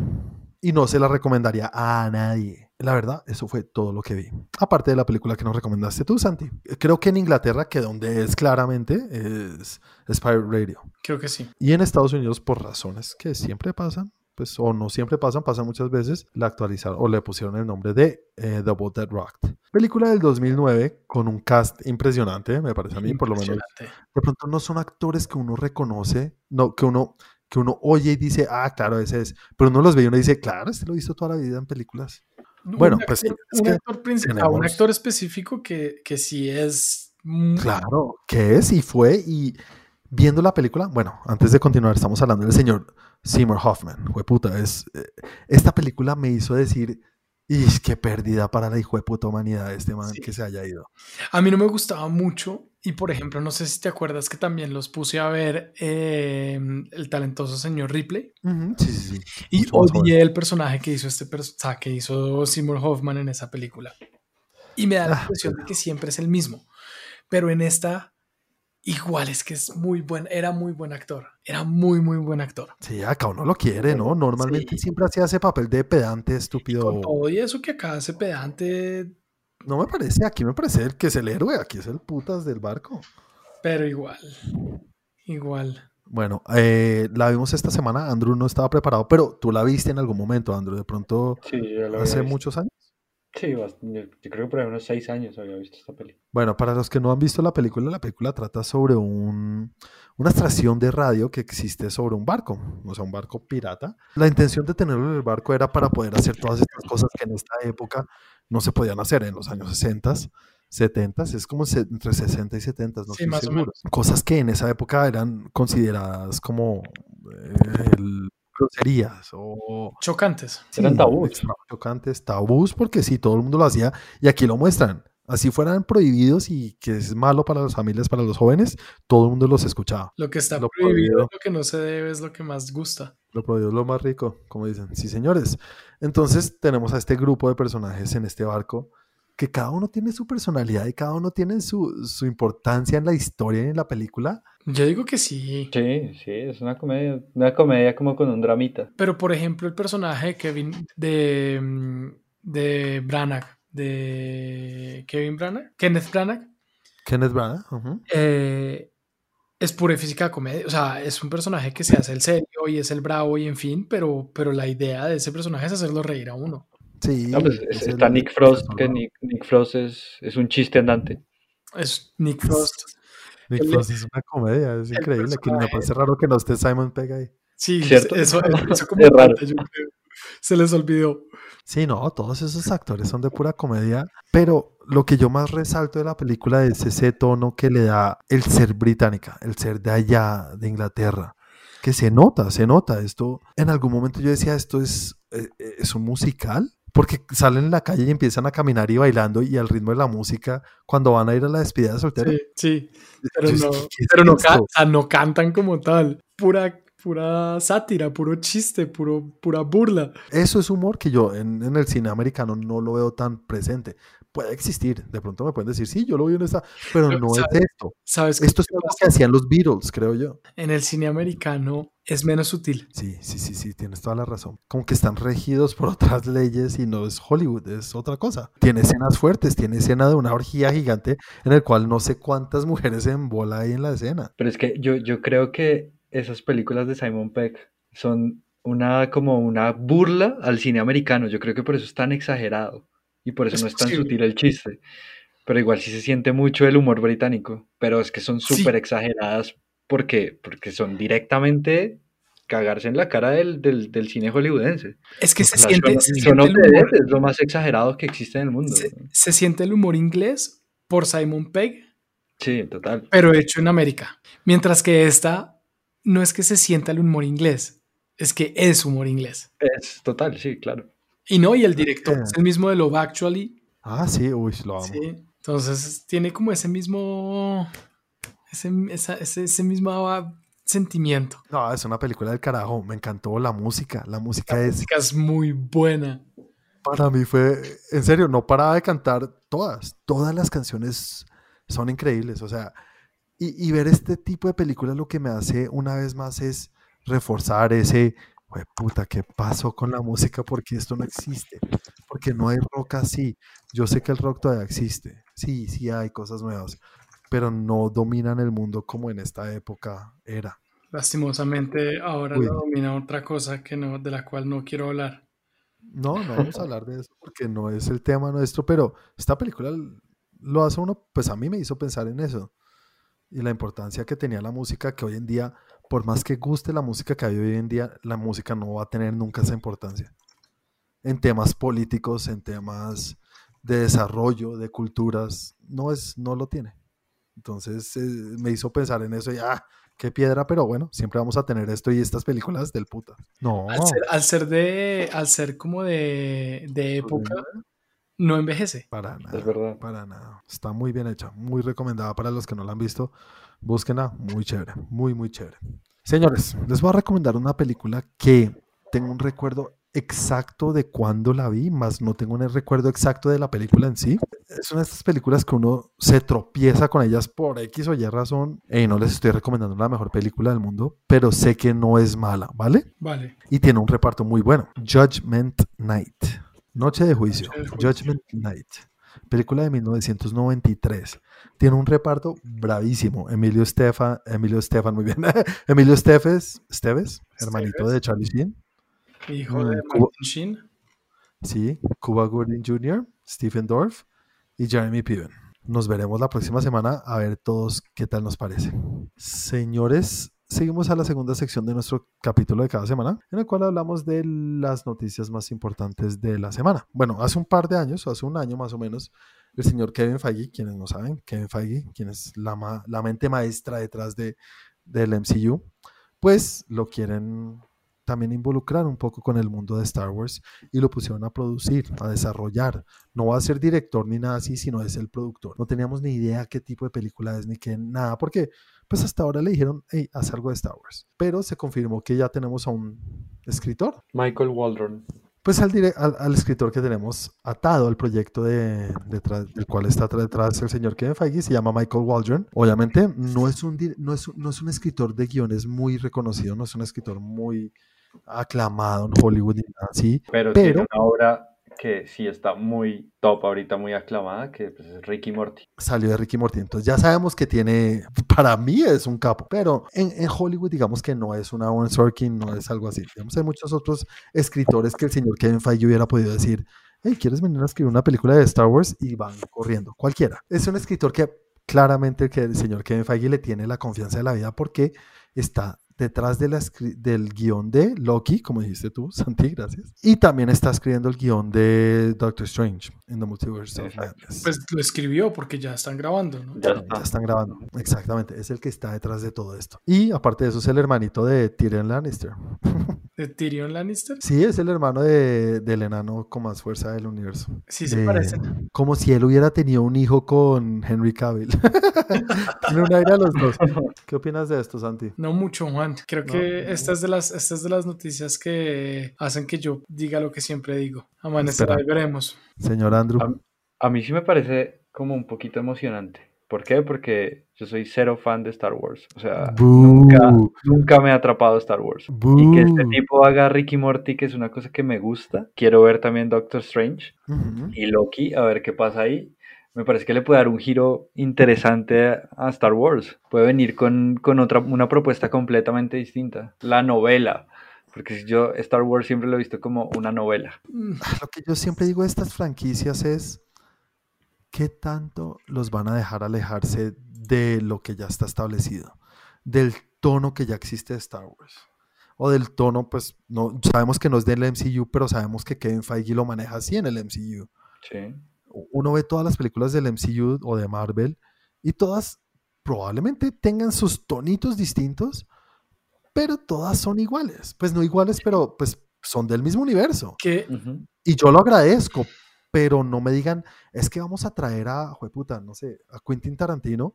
Y no se la recomendaría a nadie. La verdad, eso fue todo lo que vi. Aparte de la película que nos recomendaste tú, Santi. Creo que en Inglaterra, que donde es claramente, es Spire Radio. Creo que sí. Y en Estados Unidos, por razones que siempre pasan, pues o no siempre pasan, pasan muchas veces, la actualizaron o le pusieron el nombre de eh, Double Dead Rocked. Película del 2009 con un cast impresionante, me parece a mí, por lo menos. De pronto no son actores que uno reconoce, no, que uno que uno oye y dice, ah, claro, ese es. Pero uno los ve y uno dice, claro, este lo he visto toda la vida en películas. Bueno, pues es un que actor un actor específico que, que sí es. Claro, que es y fue y viendo la película, bueno, antes de continuar, estamos hablando del señor Seymour Hoffman, puta, es eh, esta película me hizo decir, y qué pérdida para la hijo de puta humanidad este man Sí. que se haya ido. A mí no me gustaba mucho. Y por ejemplo, no sé si te acuerdas que también los puse a ver eh, el talentoso señor Ripley. Ujú, Sí, sí, sí. Y Mucho odié el personaje que hizo este o sea, que hizo Seymour Hoffman en esa película. Y me da la Ah, impresión de que siempre es el mismo. Pero en esta, igual es que es muy buen, era muy buen actor. Era muy, muy buen actor. Sí, acá uno lo quiere, ¿no? Normalmente siempre hacía ese papel de pedante, Con estúpido. todo y eso que acá hace pedante, No me parece, aquí me parece el que es el héroe, aquí es el putas del barco. pero igual. Igual. Bueno, eh, la vimos esta semana, Andrew no estaba preparado, pero tú la viste en algún momento, Andrew, de pronto Sí, hace visto. muchos años. Sí, yo, creo que por ahí unos seis años había visto esta peli. Bueno, para los que no han visto la película, la película trata sobre un, una estación de radio que existe sobre un barco, o sea, un barco pirata. La intención de tenerlo en el barco era para poder hacer todas estas cosas que en esta época no se podían hacer en los años 60, 70, es como se- entre 60 y 70, no Sí, estoy más o seguro. menos. Cosas que en esa época eran consideradas como eh, el- groserías o Chocantes. Eran tabús. chocantes, tabús, porque sí, todo el mundo lo hacía y aquí lo muestran. Así fueran prohibidos y que es malo para las familias, para los jóvenes, todo el mundo los escuchaba. Lo que está Lo prohibido, prohibido. lo que no se debe es lo que más gusta. Lo prohibido es lo más rico, como dicen. Sí, señores. Entonces tenemos a este grupo de personajes en este barco que cada uno tiene su personalidad y cada uno tiene su, su importancia en la historia y en la película. Yo digo que sí. Sí, sí, es una comedia, una comedia como con un dramita. Pero por ejemplo, el personaje de Kevin de, mm, de Branagh, de Kevin Branagh, Kenneth Branagh, Kenneth Branagh. eh, es pura y física comedia. O sea, es un personaje que se hace el serio y es el bravo y en fin, pero, pero la idea de ese personaje es hacerlo reír a uno. Sí. No, pues, es es- el- está Nick Frost, que Nick, Nick Frost es, es un chiste andante. Es Nick Frost. Nick el- Frost es una comedia, es increíble. Que me parece raro que no esté Simon Pegg ahí. Sí, ¿Cierto? eso, eso como (laughs) Es raro. yo creo. Se les olvidó. Sí, no, todos esos actores son de pura comedia, pero lo que yo más resalto de la película es ese tono que le da el ser británica, el ser de allá, de Inglaterra, que se nota, se nota. Esto, en algún momento yo decía, esto es, eh, eh, es un musical, porque salen en la calle y empiezan a caminar y bailando y al ritmo de la música cuando van a ir a la despedida de soltero. Sí, sí. Pero no, decía, ¿qué es pero no, can- no cantan como tal. Pura, pura sátira, puro chiste, puro, pura burla. Eso es humor que yo en, en el cine americano no lo veo tan presente. Puede existir, de pronto me pueden decir, sí, yo lo vi en esta, pero Pero, no es ¿sabes? esto. ¿Sabes Esto es algo que hacían los Beatles, creo yo. En el cine americano es menos sutil. Sí, sí, sí, sí, tienes toda la razón. Como que están regidos por otras leyes y no es Hollywood, es otra cosa. Tiene escenas fuertes, tiene escena de una orgía gigante en el cual no sé cuántas mujeres se embola ahí en la escena. Pero es que yo, yo creo que esas películas de Simon Peck son una como una burla al cine americano. Yo creo que por eso es tan exagerado y por eso Es no es tan posible. sutil el chiste. Pero igual sí se siente mucho el humor británico. Pero es que son Sí. súper exageradas porque, porque son directamente cagarse en la cara del, del, del cine hollywoodense. Es que se O sea, siente, Shaun- se siente humor, es lo más exagerado que existe en el mundo. se, se siente el humor inglés por Simon Pegg, Sí, total. pero hecho en América. Mientras que esta no es que se sienta el humor inglés, es que es humor inglés. Es total, sí, claro. Y no, y el director Eh. es el mismo de Love Actually. Ah, sí, uy, lo amo. Sí. Entonces tiene como ese mismo. Ese, esa- ese, ese mismo sentimiento. No, es una película del carajo. Me encantó la música. La música La es, música es muy buena. para mí fue, en serio, no paraba de cantar todas. Todas las canciones son increíbles. O sea, y, y ver este tipo de películas lo que me hace una vez más es reforzar ese, "Jue puta, ¿qué pasó con la música? Porque esto no existe. Porque no hay rock así. Yo sé que el rock todavía existe. Sí, sí hay cosas nuevas. Pero no dominan el mundo como en esta época era. Lastimosamente, ahora Uy. lo domina otra cosa que no, de la cual no quiero hablar. No, no vamos a (laughs) hablar de eso porque no es el tema nuestro, pero esta película lo hace uno, pues a mí me hizo pensar en eso y la importancia que tenía la música, que hoy en día, por más que guste la música que hay hoy en día, la música no va a tener nunca esa importancia. En temas políticos, en temas de desarrollo, de culturas, no es, no lo tiene. Entonces eh, me hizo pensar en eso y ah, qué piedra, pero bueno, siempre vamos a tener esto y estas películas del puta. No, Al ser, al ser de, al ser como de, de época, no envejece. para nada. Es verdad. Para nada. Está muy bien hecha, muy recomendada para los que no la han visto. Búsquenla, muy chévere, muy, muy chévere. Señores, les voy a recomendar una película que tengo un recuerdo exacto de cuándo la vi, más no tengo un recuerdo exacto de la película en sí. Es una de estas películas que uno se tropieza con ellas por X o Y razón. Y no les estoy recomendando la mejor película del mundo, pero sé que no es mala, ¿vale? Vale. y tiene un reparto muy bueno. Judgment Night. Noche de juicio. Noche de juicio. Judgment Night. Película de 1993. Tiene un reparto bravísimo. Emilio Estefan, Emilio Estefan, muy bien. (laughs) Emilio Estefes, Esteves, hermanito Esteves. de Charlie Sheen. Hijo Mm, de Cuba- Sheen. Sí, Cuba Gooding Jr., Stephen Dorff y Jeremy Piven. Nos veremos la próxima semana a ver todos qué tal nos parece. Señores, seguimos a la segunda sección de nuestro capítulo de cada semana, en el cual hablamos de las noticias más importantes de la semana. Bueno, hace un par de años, o hace un año más o menos, el señor Kevin Feige, quienes no saben, Kevin Feige, quien es la, ma- la mente maestra detrás de, del MCU, pues lo quieren también involucrar un poco con el mundo de Star Wars y lo pusieron a producir, a desarrollar. No va a ser director ni nada así, sino es el productor. No teníamos ni idea qué tipo de película es ni qué nada, porque pues hasta ahora le dijeron, hey, haz algo de Star Wars. Pero se confirmó que ya tenemos a un escritor. Michael Waldron. Pues al, al, al escritor que tenemos atado al proyecto de, del cual está detrás el señor Kevin Feige, se llama Michael Waldron. Obviamente no es un, no es, no es un escritor de guiones muy reconocido, no es un escritor muy aclamado en Hollywood ni nada así. Pero, Pero- tiene una obra que sí está muy top ahorita, muy aclamada, que pues, es Ricky Morty. salió de Ricky Morty. Entonces ya sabemos que tiene, (laughs) para mí es un capo, pero en, en Hollywood digamos que no es una Aaron Sorkin, no es algo así. Digamos, hay muchos otros escritores que el señor Kevin Feige hubiera podido decir, hey, ¿quieres venir a escribir una película de Star Wars? Y van corriendo, cualquiera. Es un escritor que claramente que el señor Kevin Feige le tiene la confianza de la vida porque está detrás de la del guion de Loki, como dijiste tú, (laughs) Santi, gracias. Y también está escribiendo el guion de Doctor Strange en The Multiverse of. Madness. Pues lo escribió porque ya están grabando, ¿no? Ya Ya está. están grabando. Exactamente. Es el que está detrás de todo esto. Y aparte de eso, es el hermanito de Tyrion Lannister. (laughs) De Tyrion Lannister. Sí, es el hermano de, del enano con más fuerza del universo. Sí, se De- parecen. Como si él hubiera tenido un hijo con Henry Cavill. (laughs) Tiene un aire a los dos. (laughs) ¿Qué opinas de esto, Santi? No mucho, Juan. Creo No, que no. esta es, de las, esta es de las noticias que hacen que yo diga lo que siempre digo. Amanecerá y veremos. Señor Andrew. Am- A mí sí me parece como un poquito emocionante. ¿Por qué? Porque yo soy cero fan de Star Wars. O sea, nunca, nunca me ha atrapado Star Wars. Y que este tipo haga Ricky Morty, que es una cosa que me gusta. Quiero ver también Doctor Strange y Loki, a ver qué pasa ahí. Me parece que le puede dar un giro interesante a Star Wars. Puede venir con, con otra, una propuesta completamente distinta. La novela. Porque si yo Star Wars siempre lo he visto como una novela. Mm, Lo que yo siempre digo de estas franquicias es qué tanto los van a dejar alejarse de lo que ya está establecido, del tono que ya existe de Star Wars. O del tono, pues, no, sabemos que no es del MCU, pero sabemos que Kevin Feige lo maneja así en el MCU. Sí. Uno ve todas las películas del MCU o de Marvel y todas probablemente tengan sus tonitos distintos, pero todas son iguales. Pues no iguales, pero pues son del mismo universo. Ujú. Y yo lo agradezco, pero no me digan, es que vamos a traer a, jueputa, no sé, a Quentin Tarantino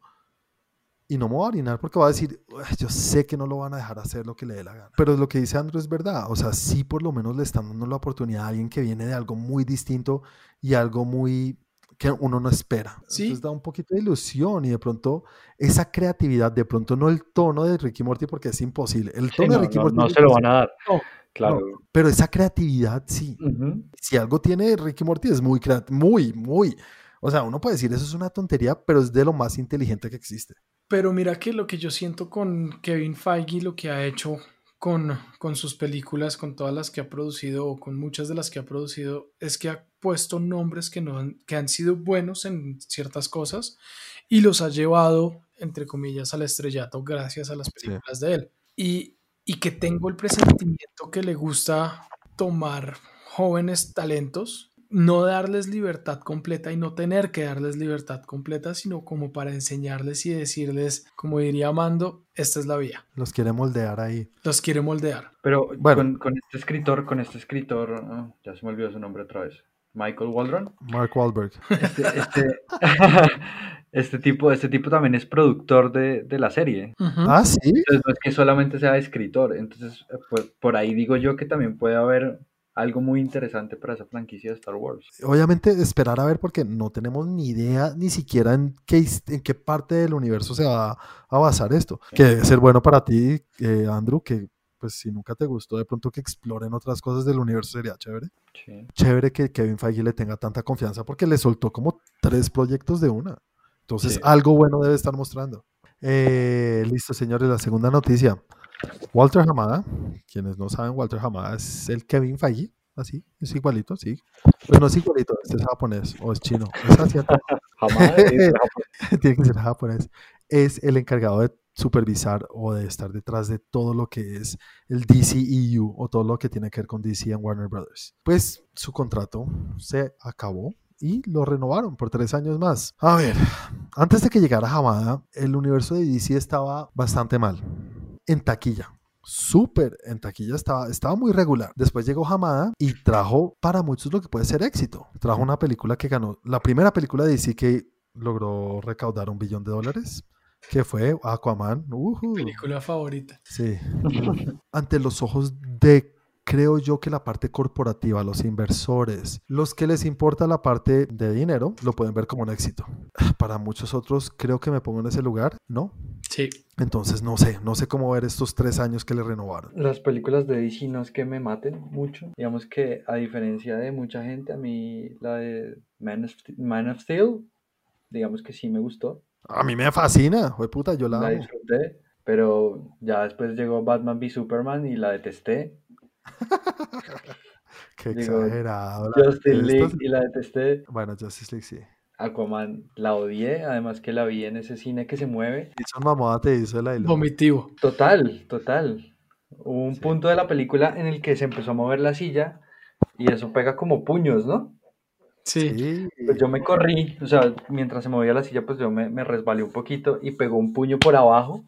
y no me voy a orinar porque va a decir, "Uy, yo sé que no lo van a dejar hacer lo que le dé la gana. Pero lo que dice Andrew es verdad, o sea, sí por lo menos le están dando la oportunidad a alguien que viene de algo muy distinto y algo muy que uno no espera. Sí. Entonces da un poquito de ilusión y de pronto esa creatividad, de pronto no el tono de Ricky Morty porque es imposible. El Sí, tono no, de Ricky no- Morty no es se lo van a dar. No, Claro. pero esa creatividad sí Ujú. si algo tiene Ricky Morty es muy creativo, muy, muy. O sea, uno puede decir eso es una tontería, pero es de lo más inteligente que existe. Pero mira que lo que yo siento con Kevin Feige, lo que ha hecho con, con sus películas, con todas las que ha producido o con muchas de las que ha producido, es que ha puesto nombres que, no han, que han sido buenos en ciertas cosas y los ha llevado, entre comillas, al estrellato gracias a las películas de él. Y, y que tengo el presentimiento que le gusta tomar jóvenes talentos no darles libertad completa y no tener que darles libertad completa, sino como para enseñarles y decirles, como diría Mando, esta es la vía. Los quiere moldear ahí. Los quiere moldear. Pero Bueno. con, con este escritor, con este escritor, ah, ya se me olvidó su nombre otra vez. Michael Waldron. Mark Wahlberg. Este, este, (laughs) este tipo, este tipo también es productor de, de la serie. Ah, sí. Entonces no es que solamente sea escritor. Entonces, eh, pues, por ahí digo yo que también puede haber algo muy interesante para esa franquicia de Star Wars. Obviamente esperar a ver porque no tenemos ni idea ni siquiera en qué, en qué parte del universo se va a basar esto. Que debe ser bueno para ti, eh, Andrew, que pues si nunca te gustó, de pronto que exploren otras cosas del universo sería chévere. Sí. Chévere que Kevin Feige le tenga tanta confianza porque le soltó como tres proyectos de una. Entonces Sí. algo bueno debe estar mostrando. Eh, listo, señores, la segunda noticia. Walter Hamada, quienes no saben, Walter Hamada es el Kevin Feige, así, es igualito, sí. Pues no es igualito, este es japonés o es chino, es asiático, (laughs) (laughs) tiene que ser japonés. Es el encargado de supervisar o de estar detrás de todo lo que es el DCEU o todo lo que tiene que ver con DC and Warner Brothers. Pues su contrato se acabó y lo renovaron por tres años más. A ver, antes de que llegara Hamada, el universo de DC estaba bastante mal. En taquilla. Súper en taquilla estaba, estaba muy regular. Después llegó Hamada y trajo para muchos lo que puede ser éxito. Trajo una película que ganó, la primera película de DC que logró recaudar un billón de dólares, que fue Aquaman. Película favorita. Sí. (laughs) Ante los ojos de, creo yo que la parte corporativa, los inversores, los que les importa la parte de dinero, lo pueden ver como un éxito. Para muchos otros, creo que me pongo en ese lugar, ¿no? Sí. Entonces, no sé, no sé cómo ver estos tres años que le renovaron. Las películas de DC no es que me maten mucho. Digamos que a diferencia de mucha gente, a mí la de Man of, Man of Steel, digamos que sí me gustó. A mí me fascina, de puta, yo la La amo. disfruté, pero ya después llegó Batman v Superman y la detesté. (laughs) Qué Digo, exagerado. Justice League y la detesté. Bueno, Justice League sí. Aquaman la odié, además que la vi en ese cine que se mueve. Jason Momoa te hizo la. Vomitivo. Total, total. Hubo un Sí. punto de la película en el que se empezó a mover la silla y eso pega como puños, ¿no? Sí. Sí. Pues yo me corrí, o sea, mientras se movía la silla, pues yo me, me resbalé un poquito y pegó un puño por abajo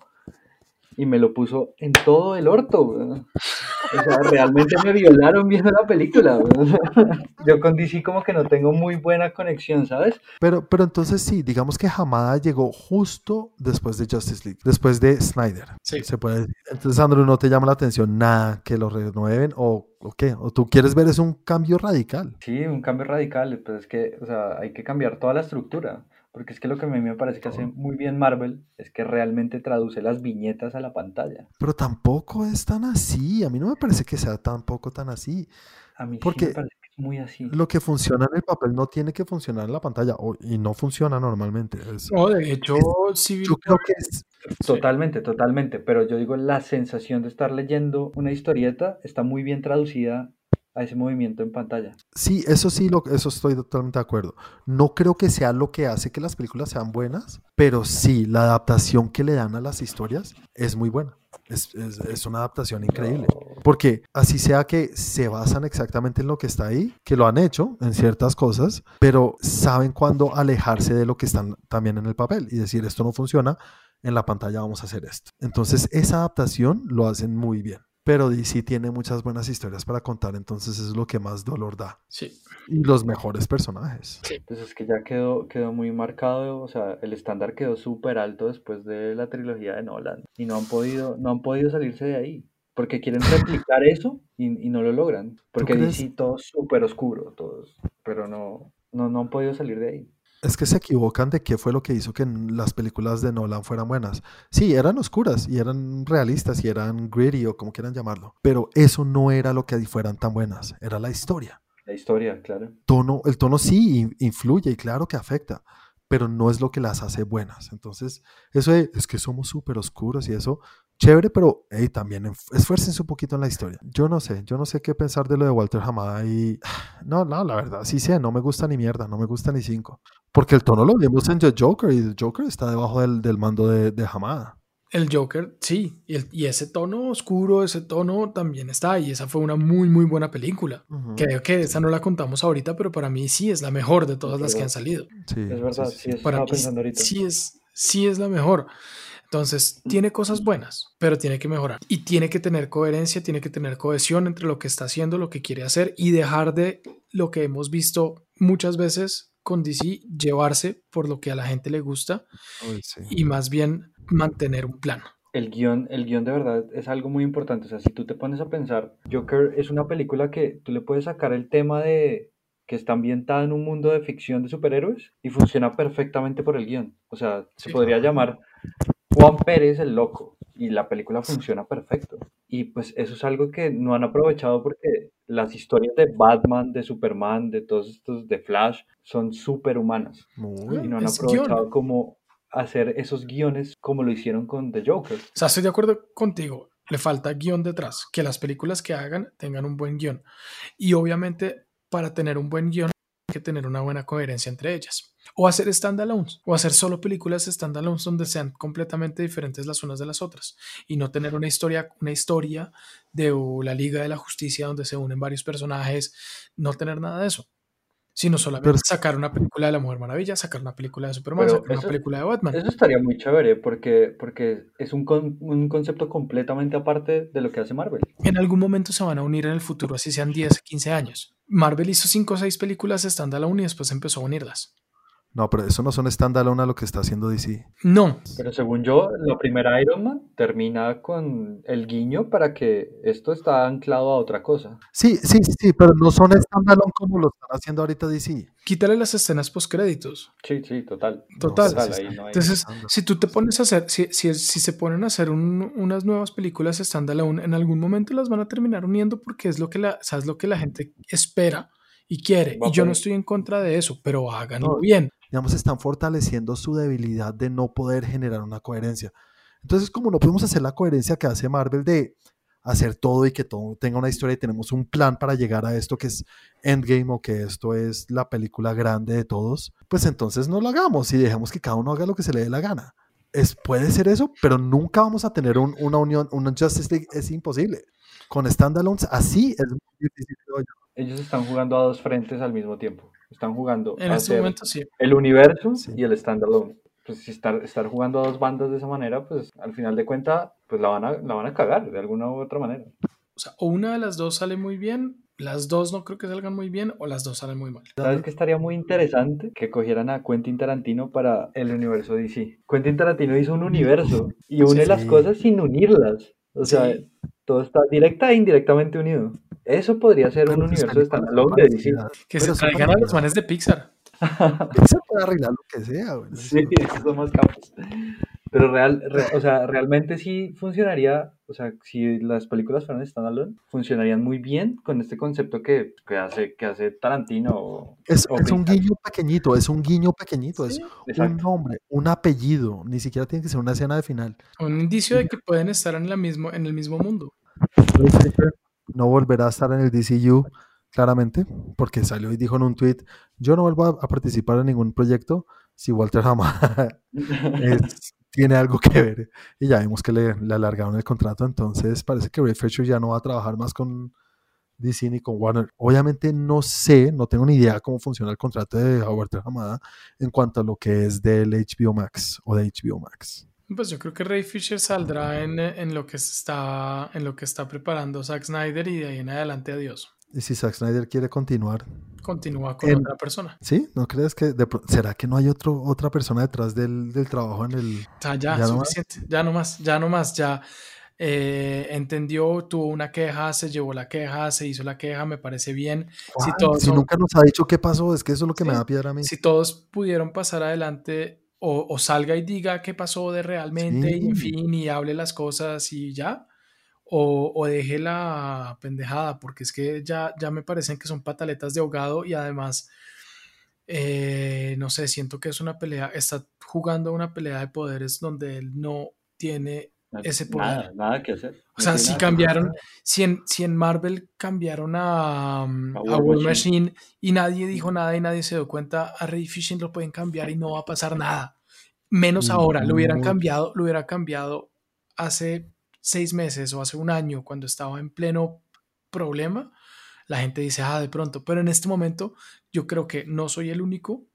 y me lo puso en todo el orto. O sea, realmente me violaron viendo la película. (laughs) Yo con DC como que no tengo muy buena conexión, ¿sabes? Pero, pero entonces sí, digamos que Hamada llegó justo después de Justice League, después de Snyder. Sí. Se puede decir. Entonces, Andrew, ¿no te llama la atención nada que lo renueven o, o qué? ¿O tú quieres ver es un cambio radical? Sí, un cambio radical, pues es que, o sea, hay que cambiar toda la estructura, porque es que lo que a mí me parece que hace muy bien Marvel es que realmente traduce las viñetas a la pantalla. Pero tampoco es tan así. A mí no me parece que sea tampoco tan así. A mí sí Porque me parece que es muy así. Lo que funciona en el papel no tiene que funcionar en la pantalla o- y no funciona normalmente. Es- No, de hecho, Civil yo creo que es, Totalmente, totalmente, pero yo digo, la sensación de estar leyendo una historieta está muy bien traducida a ese movimiento en pantalla. Sí, eso sí, lo, eso estoy totalmente de acuerdo. No creo que sea lo que hace que las películas sean buenas, pero sí, la adaptación que le dan a las historias es muy buena. Es, es, es, una adaptación increíble. Porque así sea que se basan exactamente en lo que está ahí, que lo han hecho en ciertas cosas, pero saben cuándo alejarse de lo que están también en el papel y decir esto no funciona, en la pantalla vamos a hacer esto. Entonces esa adaptación lo hacen muy bien pero DC tiene muchas buenas historias para contar, entonces es lo que más dolor da. Sí. Y los mejores personajes. Sí. Pues es que ya quedó, quedó muy marcado, o sea, el estándar quedó súper alto después de la trilogía de Nolan y no han podido, no han podido salirse de ahí. Porque quieren replicar eso y, y, no lo logran. Porque DC todo súper oscuro, todos. Pero no, no, no han podido salir de ahí. Es que se equivocan de qué fue lo que hizo que las películas de Nolan fueran buenas. Sí, eran oscuras y eran realistas y eran gritty o como quieran llamarlo, pero eso no era lo que fueran tan buenas, era la historia. La historia, claro. Tono, el tono sí influye y claro que afecta, pero no es lo que las hace buenas. Entonces, eso es que somos súper oscuros y eso, chévere, pero hey, también esfuércense un poquito en la historia. Yo no sé, yo no sé qué pensar de lo de Walter Hamada y... (sighs) No, no, la verdad, sí sé, no me gusta ni mierda, no me gusta ni cinco. Porque el tono lo vimos en The Joker y el Joker está debajo del, del mando de, de Hamada. El Joker, sí, y, el, y, ese tono oscuro, ese tono también está, y esa fue una muy, muy buena película. Uh -huh. Creo que esa no la contamos ahorita, pero para mí sí es la mejor de todas las que han salido. Sí, Es verdad, sí, sí, es Para mí pensando ahorita. sí es, sí es la mejor. Entonces, tiene cosas buenas, pero tiene que mejorar. Y tiene que tener coherencia, tiene que tener cohesión entre lo que está haciendo, lo que quiere hacer y dejar de lo que hemos visto muchas veces con DC, llevarse por lo que a la gente le gusta Uy, sí. y más bien mantener un plan. El guion, el guion de verdad es algo muy importante. O sea, si tú te pones a pensar, Joker es una película que tú le puedes sacar el tema de que está ambientada en un mundo de ficción de superhéroes y funciona perfectamente por el guion. O sea, se Sí. podría llamar Juan Pérez el loco y la película funciona perfecto. Y pues eso es algo que no han aprovechado porque las historias de Batman, de Superman, de todos estos de Flash son súper humanas Muy. y no han aprovechado guion. como hacer esos guiones como lo hicieron con The Joker. O sea, estoy de acuerdo contigo. Le falta guion detrás. Que las películas que hagan tengan un buen guion. Y obviamente, para tener un buen guion, que tener una buena coherencia entre ellas. O hacer standalones. O hacer solo películas standalones donde sean completamente diferentes las unas de las otras. Y no tener una historia, una historia de la Liga de la Justicia donde se unen varios personajes. No tener nada de eso. Sino solamente Pero- sacar una película de la Mujer Maravilla, sacar una película de Superman, sacar una película de Batman. Eso estaría muy chévere porque, porque es un, con- un concepto completamente aparte de lo que hace Marvel. en algún momento se van a unir en el futuro, así sean 10, 15 años. Marvel hizo 5 o 6 películas standalone y después empezó a unirlas. No, pero eso no son standalone a lo que está haciendo DC. No, Pero según yo, la primera Iron Man termina con el guiño para que esto está anclado a otra cosa. Sí, sí, sí, sí, pero no son standalone como lo están haciendo ahorita DC. quítale las escenas postcréditos. Sí, sí, total. Total. Total, sí, ahí sí. no hay- Entonces, si tú te pones a hacer, si, si, si se ponen a hacer un- unas nuevas películas standalone, en algún momento las van a terminar uniendo porque es lo que la, sabes lo que la gente espera y quiere. Va Y yo no estoy en contra de eso, pero háganlo bien. digamos, están fortaleciendo su debilidad de no poder generar una coherencia. Entonces, como no podemos hacer la coherencia que hace Marvel de hacer todo y que todo tenga una historia y tenemos un plan para llegar a esto que es Endgame o que esto es la película grande de todos, pues entonces no lo hagamos y dejemos que cada uno haga lo que se le dé la gana. Es, puede ser eso, pero nunca vamos a tener un- una unión, una Justice League, es imposible. Con standalones así es muy difícil. Ellos están jugando a dos frentes al mismo tiempo. Están jugando En este momento sí. el universo Sí. y el standalone. Pues si estar, estar jugando a dos bandas de esa manera, pues al final de cuentas, pues la van a, la van a cagar de alguna u otra manera. O sea, o una de las dos sale muy bien, las dos no creo que salgan muy bien, o las dos salen muy mal. ¿Sabes qué estaría muy interesante? Que cogieran a Quentin Tarantino para el universo DC. Quentin Tarantino hizo un universo y une Sí. las cosas sin unirlas. O sea, Sí. todo está directa e indirectamente unido. Eso podría ser un Pero pues universo de standalone DC. Que se traigan a los manes de Pixar. (laughs) Pixar puede arreglar lo que sea. güey. Sí, esos son más capos. Pero real, re- o sea, realmente sí funcionaría, o sea, si las películas fueran standalone, funcionarían muy bien con este concepto que, que hace, que hace Tarantino. o- Es, o es un guiño pequeñito, es un guiño pequeñito, es un nombre, un apellido, ni siquiera tiene que ser una escena de final. Un indicio de que pueden estar en, la mismo, en el mismo mundo. No volverá a estar en el DCU, claramente, porque salió y dijo en un tweet, yo no vuelvo a, participar en ningún proyecto si Walter Hamada (laughs) (laughs) tiene algo que ver. Y ya vimos que le, le alargaron el contrato, entonces parece que Ray Fisher ya no va a trabajar más con DC ni con Warner. Obviamente no sé, no tengo ni idea cómo funciona el contrato de Howard Hamada en cuanto a lo que es del HBO Max o de HBO Max. Pues yo creo que Ray Fisher saldrá en, en, lo que está, en lo que está preparando Zack Snyder y de ahí en adelante adiós. Y si Zack Snyder quiere continuar. Continúa con otra persona. ¿Sí? ¿No crees que será que no hay otro, otra persona detrás del, del trabajo en el... Sea, ya, ya suficiente. Ya no más, ya no más, ya eh, entendió, tuvo una queja, se llevó la queja, se hizo la queja, me parece bien. si, todos si nunca nos ha dicho qué pasó, es que eso es lo que me da piedra a mí. Si todos pudieron pasar adelante o, salga y diga qué pasó de realmente, y en fin, y hable las cosas y ya, o, o, deje la pendejada, porque es que ya, ya me parecen que son pataletas de ahogado y además, eh, no sé, siento que es una pelea, está jugando una pelea de poderes donde él no tiene ese poder. Nada, que hacer. o sea, si cambiaron, si en, si en, Marvel cambiaron a, mm, a, War Machine. y nadie dijo nada y nadie se dio cuenta, a Ray Fishing lo pueden cambiar y no va a pasar nada. Menos ahora, lo hubieran cambiado, lo hubiera cambiado hace seis meses o hace un año cuando estaba en pleno problema. La gente dice, ah, de pronto, pero en este momento yo creo que no soy el único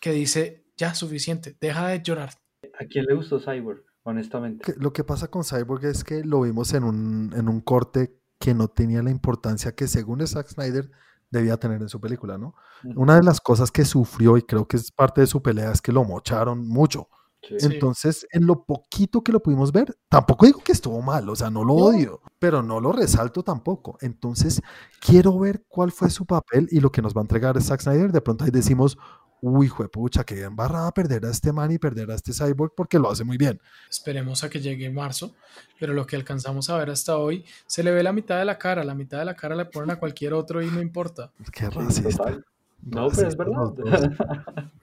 que dice, ya, suficiente, deja de llorar. ¿A quién le gustó Cyborg? Honestamente. Lo que pasa con Cyborg es que lo vimos en un, en un corte que no tenía la importancia que según Zack Snyder debía tener en su película, ¿no? Una de las cosas que sufrió y creo que es parte de su pelea es que lo mocharon mucho. Entonces, en lo poquito que lo pudimos ver, tampoco digo que estuvo mal, o sea, no lo odio, pero no lo resalto tampoco. Entonces, quiero ver cuál fue su papel y lo que nos va a entregar Zack Snyder. De pronto ahí decimos, uy, pucha, que embarrada perder a este man y perder a este cyborg porque lo hace muy bien. Esperemos a que llegue marzo, pero lo que alcanzamos a ver hasta hoy, se le ve la mitad de la cara, la mitad de la cara le ponen a cualquier otro y no importa. Qué racista. No, pero es verdad.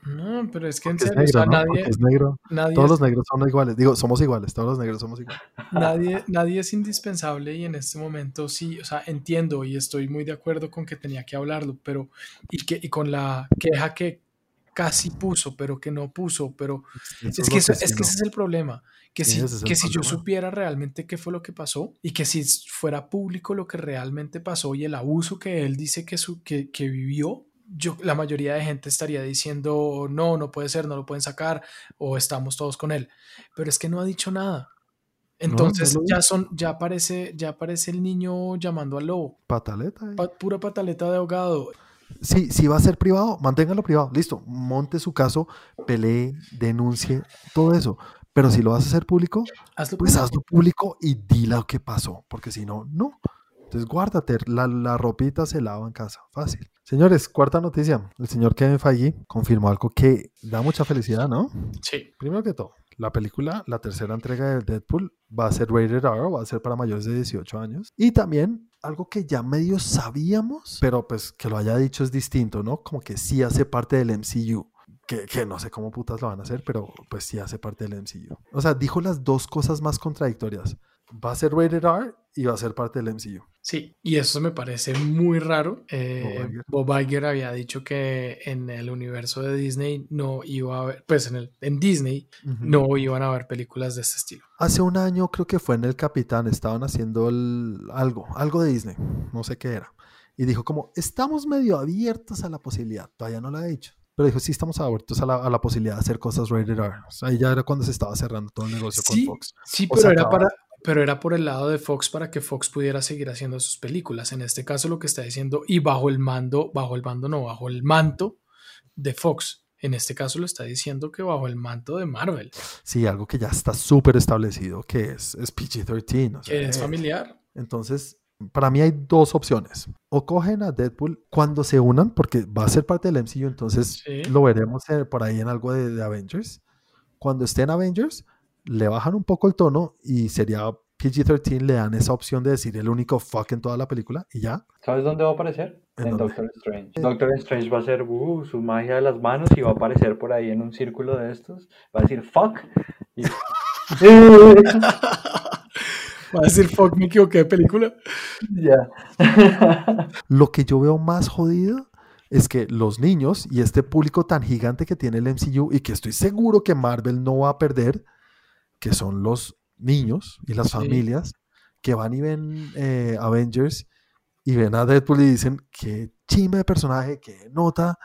No, pero es que en serio, nadie, es negro. todos los negros son iguales. Digo, somos iguales, todos los negros somos iguales. Nadie, nadie es indispensable y en este momento sí, o sea, entiendo y estoy muy de acuerdo con que tenía que hablarlo, pero y, que, y con la queja que casi puso, pero que no puso, pero es, que, es, que ese es el problema, que si, que si yo supiera realmente qué fue lo que pasó y que si fuera público lo que realmente pasó y el abuso que él dice que, su, que, que vivió, yo, la mayoría de gente estaría diciendo, no, no puede ser, no lo pueden sacar o estamos todos con él, pero es que no ha dicho nada. Entonces ya son, ya aparece, ya aparece el niño llamando al lobo. Pataleta. Eh. pura pataleta de ahogado. Sí, si va a ser privado, manténgalo privado. Listo, monte su caso, pelee, denuncie, todo eso. Pero si lo vas a hacer público, pues hazlo público y di lo que pasó, porque si no, no. Entonces guárdate, la, la, ropita se lava en casa, fácil. Señores, cuarta noticia. El señor Kevin Feige confirmó algo que da mucha felicidad, ¿no? Sí. Primero que todo, la película, la tercera entrega de Deadpool, va a ser rated R, va a ser para mayores de 18 años. Y también algo que ya medio sabíamos, pero pues que lo haya dicho es distinto, ¿no? Como que sí hace parte del MCU. Que, que, no sé cómo putas lo van a hacer, pero pues sí hace parte del MCU. O sea, dijo las dos cosas más contradictorias. Va a ser rated R y va a ser parte del MCU. Sí, y eso me parece muy raro. Eh, Bob, Iger. había dicho que en el universo de Disney no iba a haber, pues en, el, en Disney no iban a haber películas de este estilo. Hace un año creo que fue en El Capitán, estaban haciendo algo, algo de Disney, no sé qué era. Y dijo como, estamos medio abiertos a la posibilidad, todavía no lo ha dicho. Pero dijo, sí, estamos abiertos a la, a la, posibilidad de hacer cosas rated R. O sea, ahí ya era cuando se estaba cerrando todo el negocio con Fox. Sí, pero era para, pero era por el lado de Fox para que Fox pudiera seguir haciendo sus películas. En este caso lo que está diciendo, y bajo el mando, bajo el mando no, bajo el manto de Fox. En este caso lo está diciendo que bajo el manto de Marvel. Sí, algo que ya está súper establecido, que es, es PG-13. que es familiar. Entonces, para mí hay dos opciones. O cogen a Deadpool cuando se unan, porque va a ser parte del MCU, entonces lo veremos por ahí en algo de, de Avengers. Cuando estén Avengers, le bajan un poco el tono y sería PG-13, le dan esa opción de decir el único fuck en toda la película y ya. ¿Sabes dónde va a aparecer? En, Doctor Strange. Doctor Strange va a hacer uh, su magia de las manos y va a aparecer por ahí en un círculo de estos. Va a decir fuck. (laughs) (laughs) va a decir fuck, me equivoqué de película. Ya. (laughs) Lo que yo veo más jodido es que los niños y este público tan gigante que tiene el MCU y que estoy seguro que Marvel no va a perder, que son los niños y las Sí. familias que van y ven eh, Avengers y ven a Deadpool y dicen que chimba de personaje, que nota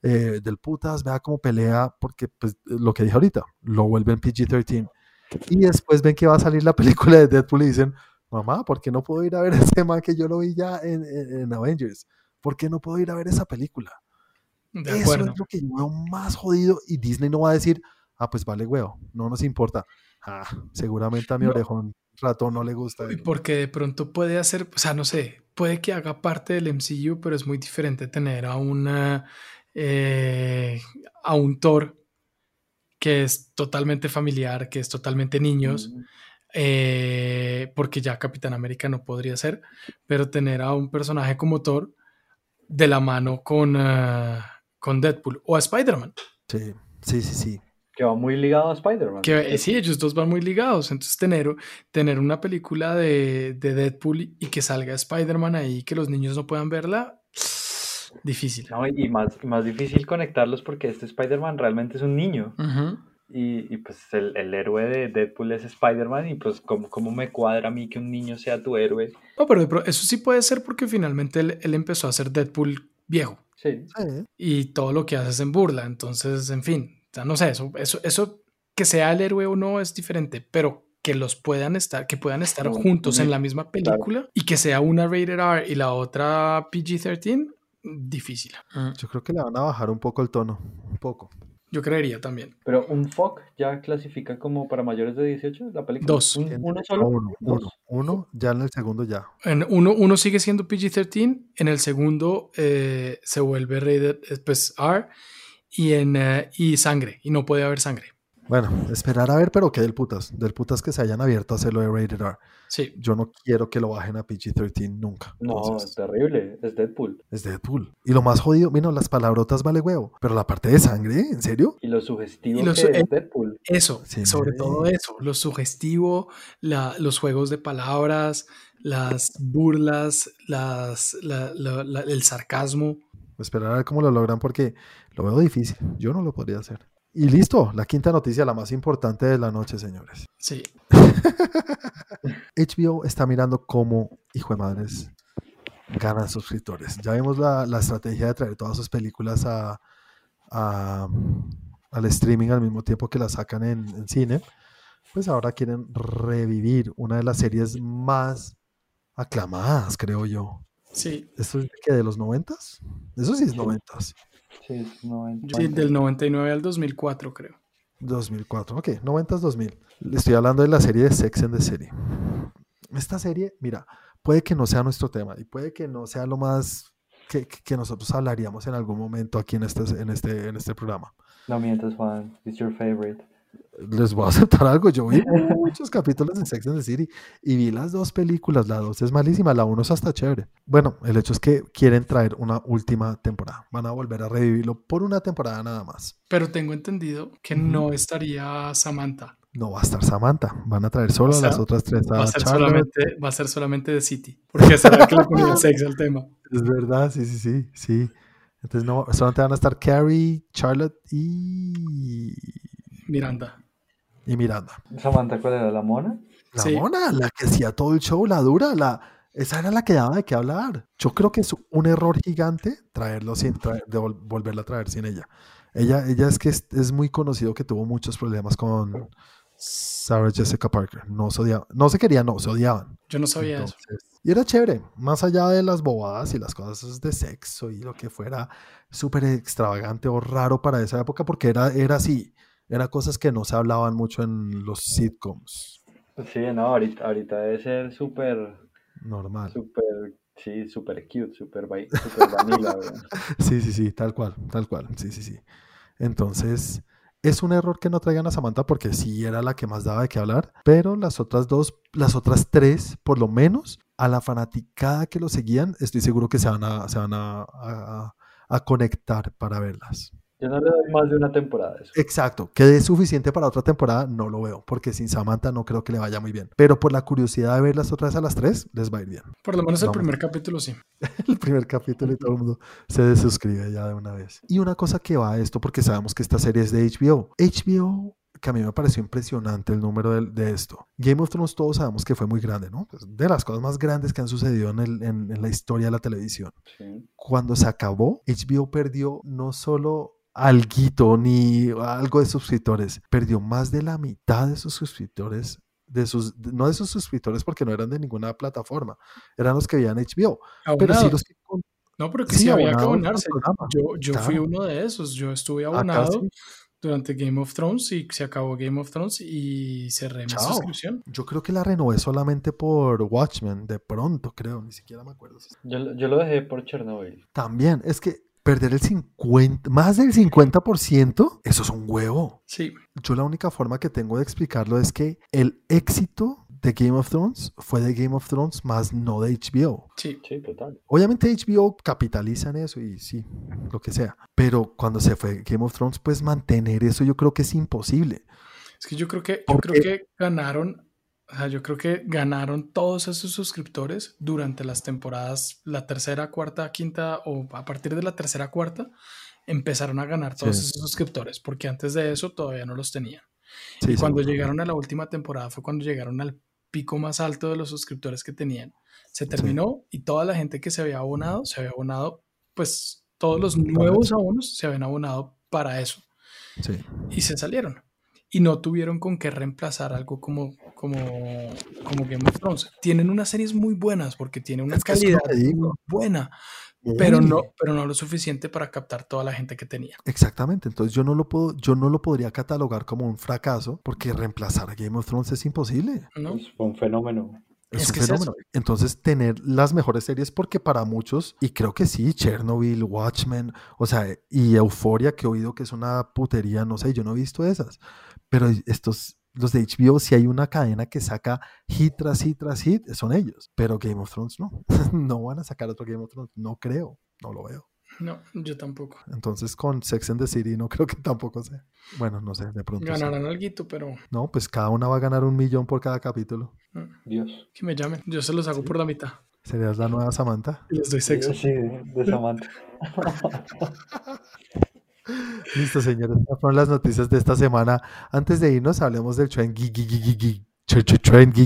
eh, del putas, vea cómo pelea, porque pues lo que dije ahorita, lo vuelven PG-13. Y después ven que va a salir la (laughs) película de Deadpool y dicen, mamá, ¿por qué no puedo ir a ver ese man que yo lo vi ya en, en- en Avengers? ¿Por qué no puedo ir a ver esa película? De Eso es lo que yo veo más jodido y Disney no va a decir, ah, pues vale huevo, no nos importa. Ah, seguramente a mi No. orejón ratón no le gusta. Y Porque de pronto puede hacer, o sea, no sé, puede que haga parte del MCU, pero es muy diferente tener a una eh, a un Thor que es totalmente familiar, que es totalmente niños, Mm, eh, porque ya Capitán América no podría ser, pero tener a un personaje como Thor de la mano con, ah, con Deadpool o a Spider-Man, Sí, sí, sí, sí. Que va muy ligado a Spider-Man. que eh, sí, ellos dos van muy ligados, entonces tener, tener una película de, de Deadpool y que salga Spider-Man ahí, que los niños no puedan verla, (sniffs) difícil. No, y más, más difícil conectarlos porque este Spider-Man realmente es un niño. Y, y, pues el, el héroe de Deadpool es Spider-Man. Y pues, ¿cómo, ¿cómo me cuadra a mí que un niño sea tu héroe? No, pero eso sí puede ser porque finalmente él, él empezó a ser Deadpool viejo Sí. Sí, y todo lo que hace es en burla. Entonces, en fin, o sea, no sé, eso, eso, eso que sea el héroe o no es diferente, pero que los puedan estar, que puedan estar juntos en la misma película y que sea una rated R y la otra PG-13, difícil. yo creo que le van a bajar un poco el tono, un poco. Yo creería también. Pero un FOC ya clasifica como para mayores de 18 la película. Dos. ¿Un- En- ¿Uno no, solo? uno, Dos. uno, uno, ya en el segundo ya. En uno, uno sigue siendo PG-13, en el segundo eh, se vuelve rated eh, pues, R y, en, eh, y sangre, y no puede haber sangre. Bueno, esperar a ver, pero que del putas, del putas que se hayan abierto a hacerlo de Rated R. Sí, Yo no quiero que lo bajen a PG-13 nunca. No, Entonces, es terrible. Es Deadpool. es Deadpool. Y lo más jodido, mira, las palabrotas vale huevo, pero la parte de sangre, ¿en serio? Y lo sugestivo Y lo que su- es eh, Deadpool. eso, Sí. sobre todo eso, lo sugestivo, la- los juegos de palabras, las burlas, las, la- la- la- el sarcasmo. Esperar a ver cómo lo logran porque lo veo difícil. Yo no lo podría hacer. Y listo, la quinta noticia, la más importante de la noche, señores. Sí, (laughs) HBO está mirando cómo, hijo de madres, ganan suscriptores. Ya vimos la, la estrategia de traer todas sus películas a, a- al streaming al mismo tiempo que las sacan en, en cine. Pues ahora quieren revivir una de las series más aclamadas, creo yo. sí. ¿Esto es de qué, de los noventas? Eso sí es noventas. Sí, es 90. Sí, del 99 al 2004, creo. 2004, ok, 90s 2000. Le estoy hablando de la serie de Sex and the City. Esta serie, mira, puede que no sea nuestro tema y puede que no sea lo más que, que- que nosotros hablaríamos en algún momento aquí en este, en este, en este programa. No mientas, Juan. It's your favorite. Les voy a aceptar algo, yo vi (laughs) muchos capítulos de Sex and the City y vi las dos películas, la dos es malísima, la uno es hasta chévere. Bueno, el hecho es que quieren traer una última temporada, van a volver a revivirlo por una temporada nada más. Pero tengo entendido que no estaría Samantha. No va a estar Samantha, van a traer solo O a sea, las otras tres. Va a, ser solamente, va a ser solamente de City. Porque será que le ponía (laughs) sex al tema. Es verdad, sí, sí, sí, sí. Entonces no, solamente van a estar Carrie, Charlotte y, Miranda. y Miranda. ¿Samantha cuál era? ¿La mona? La Sí. mona, la que hacía todo el show, la dura, la, esa era la que daba de qué hablar. Yo creo que es un error gigante traerlo sin traer, de vol- volverla a traer sin ella. Ella, ella es que es, es muy conocido que tuvo muchos problemas con Sarah Jessica Parker. No se odiaban, no se querían, no, se odiaban. Yo no sabía eso. Y era chévere, más allá de las bobadas y las cosas de sexo y lo que fuera súper extravagante o raro para esa época, porque era, era así, eran cosas que no se hablaban mucho en los sitcoms, Sí, no, ahorita, ahorita debe ser súper, normal. súper, sí, súper cute, súper súper vanilla. (laughs) Sí, sí, sí, tal cual, tal cual, sí, sí, sí. Entonces, es un error que no traigan a Samantha porque sí era la que más daba de qué hablar, pero las otras dos, las otras tres, por lo menos, a la fanaticada que lo seguían, estoy seguro que se van a, se van a, a- a conectar para verlas. Yo no le doy más de una temporada a eso. Exacto, que es suficiente para otra temporada, no lo veo, porque sin Samantha no creo que le vaya muy bien. Pero por la curiosidad de verlas otra vez a las tres, les va a ir bien. Por lo menos el primer capítulo sí. (laughs) El primer capítulo y todo el mundo se desuscribe ya de una vez. Y una cosa que va a esto, porque sabemos que esta serie es de HBO. HBO que a mí me pareció impresionante el número de, de esto. Game of Thrones todos sabemos que fue muy grande, ¿no? Pues, de las cosas más grandes que han sucedido en, el, en, en la historia de la televisión. Sí. Cuando se acabó, HBO perdió no solo alguito ni algo de suscriptores, perdió más de la mitad de sus suscriptores de sus, no de sus suscriptores porque no eran de ninguna plataforma, eran los que veían HBO, pero sí los que No, pero que sí, sí, había que abonarse. Yo, yo fui uno de esos. Yo estuve Acá abonado sí. durante Game of Thrones y se acabó Game of Thrones y cerré mi Chao. suscripción. Yo creo que la renové solamente por Watchmen, de pronto, creo, ni siquiera me acuerdo. Yo, lo- yo lo dejé por Chernobyl. También, es que perder el 50, más del 50%, eso es un huevo. Sí, Yo la única forma que tengo de explicarlo es que el éxito de Game of Thrones fue de Game of Thrones, más no de HBO. sí. Sí, total. Obviamente HBO capitaliza en eso y sí, lo que sea. Pero cuando se fue Game of Thrones, pues mantener eso yo creo que es imposible. Es que yo creo que, yo creo que ganaron, o sea, yo creo que ganaron todos esos suscriptores durante las temporadas, la tercera, cuarta, quinta, o a partir de la tercera, cuarta, empezaron a ganar todos Sí. esos suscriptores, porque antes de eso todavía no los tenían. Sí, y cuando llegaron a la última temporada fue cuando llegaron al pico más alto de los suscriptores que tenían. Se terminó y toda la gente que se había abonado, se había abonado, pues todos los nuevos abonos se habían abonado para eso Sí. y se salieron. Y no tuvieron con qué reemplazar algo como, como, como Game of Thrones. Tienen unas series muy buenas porque tiene una Es es calidad muy buena, pero no, pero no lo suficiente para captar toda la gente que tenía. Exactamente, entonces yo no lo puedo, yo no lo podría catalogar como un fracaso porque reemplazar a Game of Thrones es imposible. ¿no? Fue un fenómeno. Es, Es un que es fenómeno. Entonces, tener las mejores series, porque para muchos, y creo que sí, Chernobyl, Watchmen, o sea, y Euforia, que he oído que es una putería, no sé, yo no he visto esas. Pero estos, los de HBO, si hay una cadena que saca hit tras hit tras hit, son ellos. Pero Game of Thrones no. (laughs) no van a sacar otro Game of Thrones. No creo, no lo veo. No, yo tampoco. Entonces, con Sex and the City, no (laughs) creo que tampoco sea. Bueno, no sé, de pronto. sí. Ganarán algo, pero No, pues cada una va a ganar un millón por cada capítulo. mm, Dios. que me llamen. Yo se los hago por la mitad Serías la nueva Samantha. les doy sexo. Sí, de Samantha. (laughs) Listo, señores. Estas fueron las noticias de esta semana. Antes de irnos, hablemos del Trend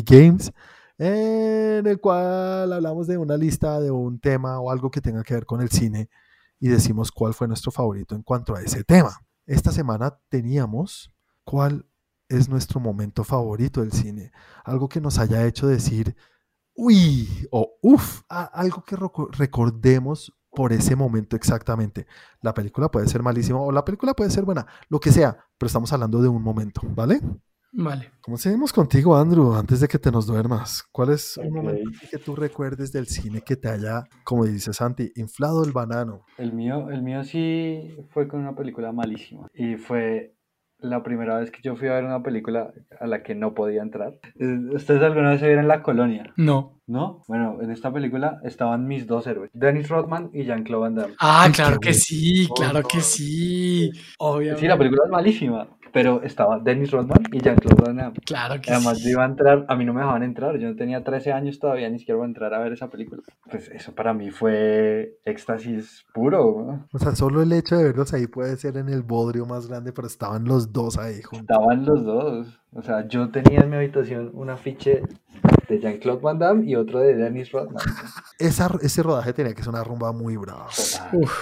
Games, en el cual hablamos de una lista de un tema o algo que tenga que ver con el cine y decimos cuál fue nuestro favorito en cuanto a ese tema. Esta semana teníamos cuál es nuestro momento favorito del cine. Algo que nos haya hecho decir, uy, o uff, algo que reco- recordemos por ese momento exactamente. La película puede ser malísima o la película puede ser buena, lo que sea, pero estamos hablando de un momento, ¿vale? Vale. ¿Cómo seguimos contigo, Andrew, antes de que te nos duermas? ¿Cuál es un Ok. momento que tú recuerdes del cine que te haya, como dice Santi, inflado el banano? El mío, el mío sí fue con una película malísima. Y fue la primera vez que yo fui a ver una película a la que no podía entrar. Eh, ¿Ustedes alguna vez se vieron La Colonia? No. ¿No? Bueno, en esta película estaban mis dos héroes, Dennis Rodman y Jean-Claude Van Damme. Ah, claro que sí, claro que sí. Obviamente. Sí, la película es malísima, pero estaba Dennis Rodman y Jean-Claude Van Damme. Claro que Además, sí. yo iba a entrar, a mí no me dejaban entrar, yo no tenía 13 años todavía, ni siquiera iba a entrar a ver esa película. Pues eso para mí fue éxtasis puro. ¿no? O sea, solo el hecho de verlos ahí puede ser en el bodrio más grande, pero estaban los dos ahí juntos. Estaban los dos. O sea, yo tenía en mi habitación un afiche de Jean-Claude Van Damme y otro de Dennis Rodman. Esa, ese rodaje tenía que ser una rumba muy brava. Uf,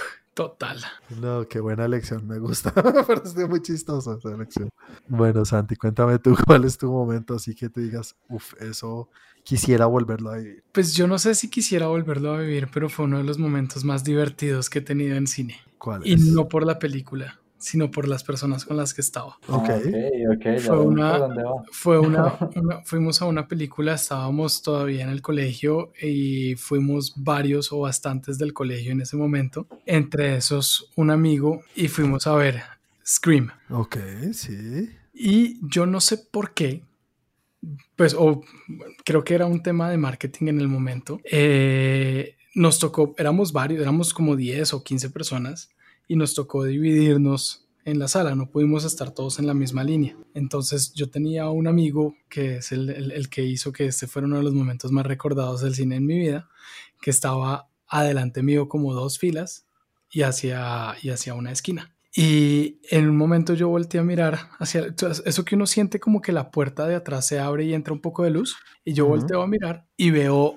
total. No, qué buena elección, me gusta. (laughs) Pero estoy muy chistosa esa elección. Bueno, Santi, cuéntame tú (laughs) cuál es tu momento, así que tú digas, uff, eso quisiera volverlo a vivir. Pues yo no sé si quisiera volverlo a vivir, pero fue uno de los momentos más divertidos que he tenido en cine. ¿Cuál Y es? no por la película, sino por las personas con las que estaba. Ok. Ah, ok, ok, Fue una- por dónde va. Fue una, (laughs) una- fuimos a una película, estábamos todavía en el colegio y fuimos varios o bastantes del colegio en ese momento. Entre esos, un amigo y fuimos a ver Scream. Ok, sí. Y yo no sé por qué, pues, o creo que era un tema de marketing en el momento. eh, nos tocó, éramos varios, éramos como 10 o 15 personas y nos tocó dividirnos en la sala, no pudimos estar todos en la misma línea. Entonces yo tenía un amigo que es el, el- el que hizo que este fuera uno de los momentos más recordados del cine en mi vida, que estaba adelante mío como dos filas y hacia, y hacia una esquina. Y en un momento yo volteé a mirar hacia eso que uno siente como que la puerta de atrás se abre y entra un poco de luz. Y yo volteo a mirar y veo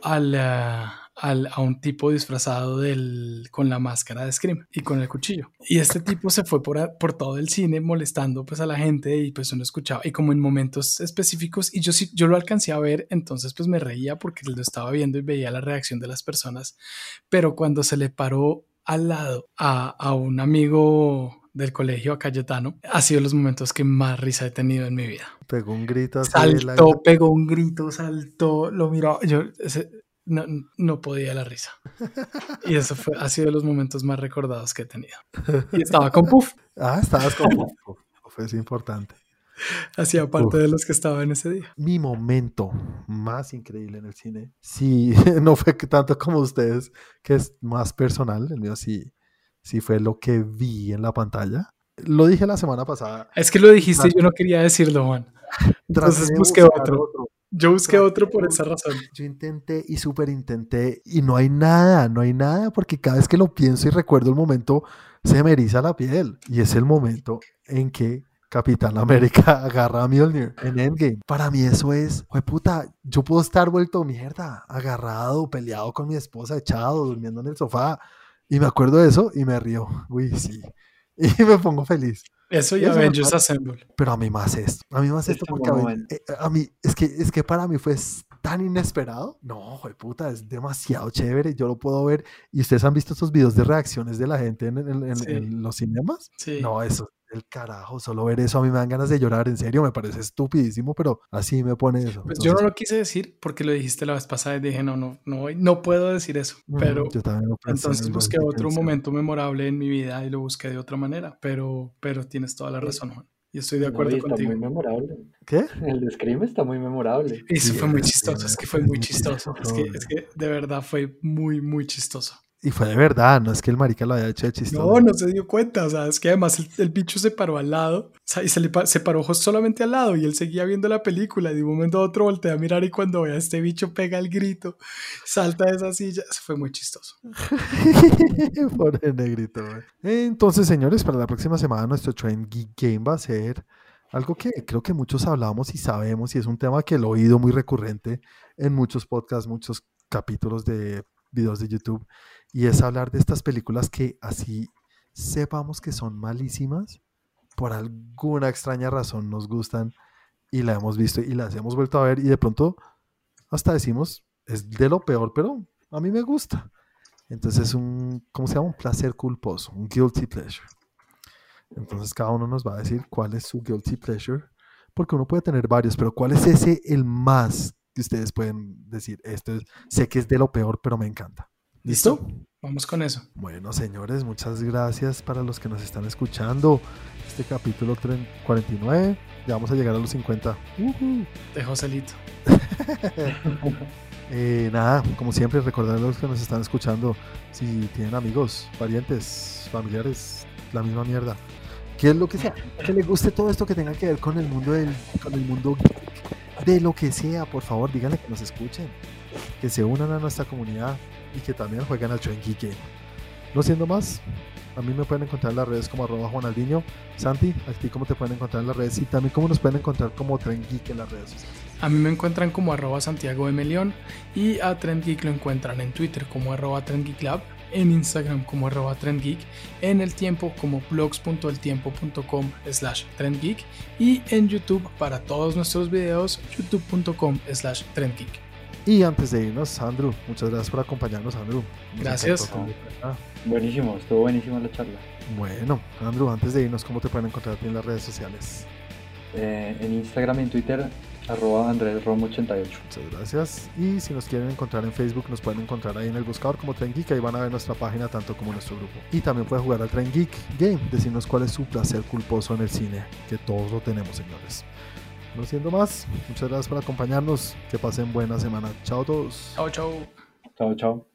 al, a un tipo disfrazado del, con la máscara de Scream y con el cuchillo. Y este tipo se fue por, por todo el cine molestando pues a la gente y pues uno escuchaba y como en momentos específicos y yo sí, yo lo alcancé a ver, entonces pues me reía porque lo estaba viendo y veía la reacción de las personas, pero cuando se le paró al lado a, a un amigo del colegio a Cayetano, ha sido los momentos que más risa he tenido en mi vida. Pegó un grito. Saltó, pegó un grito, saltó, lo miró. Yo, no, no podía la risa. Y eso fue, ha sido de los momentos más recordados que he tenido. Y estaba con Puff. Ah, estabas con Puff. Puff es importante. Hacía parte de los que estaba en ese día. Mi momento más increíble en el cine, sí, (laughs) no fue tanto como ustedes, que es más personal, el mío sí, sí fue lo que vi en la pantalla. Lo dije la semana pasada. Es que lo dijiste y yo no quería decirlo, Juan. Entonces busqué otro. Yo busqué otro por esa razón. Yo intenté y súper intenté y no hay nada, no hay nada porque cada vez que lo pienso y recuerdo el momento se me eriza la piel y es el momento en que Capitán América (laughs) agarra a Mjolnir en Endgame. Para mí eso es, fue puta, yo puedo estar vuelto mierda, agarrado, peleado con mi esposa, echado, durmiendo en el sofá y me acuerdo de eso y me río. Uy, sí. (laughs) Y me pongo feliz. Eso y Avengers Assemble. Pero a mí más esto. A mí más esto porque eh, a mí, es que, es que para mí fue tan inesperado. No, joder, puta, es demasiado chévere. Yo lo puedo ver. ¿Y ustedes han visto estos videos de reacciones de la gente en, en los cinemas? Sí. No, eso, el carajo, solo ver eso a mí me dan ganas de llorar, en serio, me parece estupidísimo, pero así me pone eso. Pues yo no lo quise decir porque lo dijiste la vez pasada y dije, no, no, no, no puedo decir eso, pero yo también lo entonces busqué otro momento memorable en mi vida y lo busqué de otra manera, pero, pero tienes toda la razón, Juan. Y estoy de acuerdo está contigo. muy memorable. ¿Qué? El de Scream está muy memorable. Eso fue muy chistoso, es que fue muy chistoso. Es que, es que de verdad fue muy, muy chistoso. Y fue de verdad, no es que el marica lo haya hecho de chistoso. No, no se dio cuenta, o sea, es que además el, bicho se paró al lado, o sea, y se, le, se paró solamente al lado y él seguía viendo la película y de un momento a otro voltea a mirar y cuando ve a este bicho pega el grito, salta de esa silla, eso fue muy chistoso. (laughs) Pobre negrito. Entonces, señores, para la próxima semana nuestro Train Geek Game va a ser algo que creo que muchos hablamos y sabemos y es un tema que lo he oído muy recurrente en muchos podcasts, muchos capítulos de videos de YouTube y es hablar de estas películas que así sepamos que son malísimas, por alguna extraña razón nos gustan y la hemos visto y las hemos vuelto a ver y de pronto hasta decimos, es de lo peor, pero a mí me gusta. Entonces es un, ¿cómo se llama? Un placer culposo, un guilty pleasure. Entonces cada uno nos va a decir cuál es su guilty pleasure, porque uno puede tener varios, pero cuál es ese el más que ustedes pueden decir, esto es, sé que es de lo peor, pero me encanta. ¿Listo? Vamos con eso. Bueno, señores, muchas gracias para los que nos están escuchando. Este capítulo 49, ya vamos a llegar a los 50. De Joselito. (laughs) eh, nada, como siempre, recordar a los que nos están escuchando, si tienen amigos, parientes, familiares, la misma mierda. ¿Qué es lo que sea? Que les guste todo esto que tenga que ver con el mundo del, con el mundo de lo que sea, por favor, díganle que nos escuchen, que se unan a nuestra comunidad y que también jueguen al Train Geek No siendo más, a mí me pueden encontrar en las redes como arroba Juanaldiño. Santi, ¿a ti cómo te pueden encontrar en las redes? Y también cómo nos pueden encontrar como Trend Geek en las redes sociales. A mí me encuentran como arroba Santiago de Melión y a Trend Geek lo encuentran en Twitter como arroba Trend en Instagram como arroba trendgeek, en el tiempo como blogs.eltiempo.com slash trendgeek y en YouTube para todos nuestros videos youtube.com slash trendgeek. Y antes de irnos, Andrew, muchas gracias por acompañarnos, Andrew. gracias. Buenísimo, estuvo buenísima la charla. Bueno, Andrew, antes de irnos, ¿cómo te pueden encontrar en las redes sociales? Eh, en Instagram y en Twitter, arroba AndrésRom88. Muchas gracias. Y si nos quieren encontrar en Facebook, nos pueden encontrar ahí en el buscador como Tren Geek. Ahí van a ver nuestra página, tanto como nuestro grupo. Y también pueden jugar al Tren Geek Game, decirnos cuál es su placer culposo en el cine, que todos lo tenemos, señores. No siendo más, muchas gracias por acompañarnos. Que pasen buena semana. Chao a todos. Chao, chao. Chao, chao.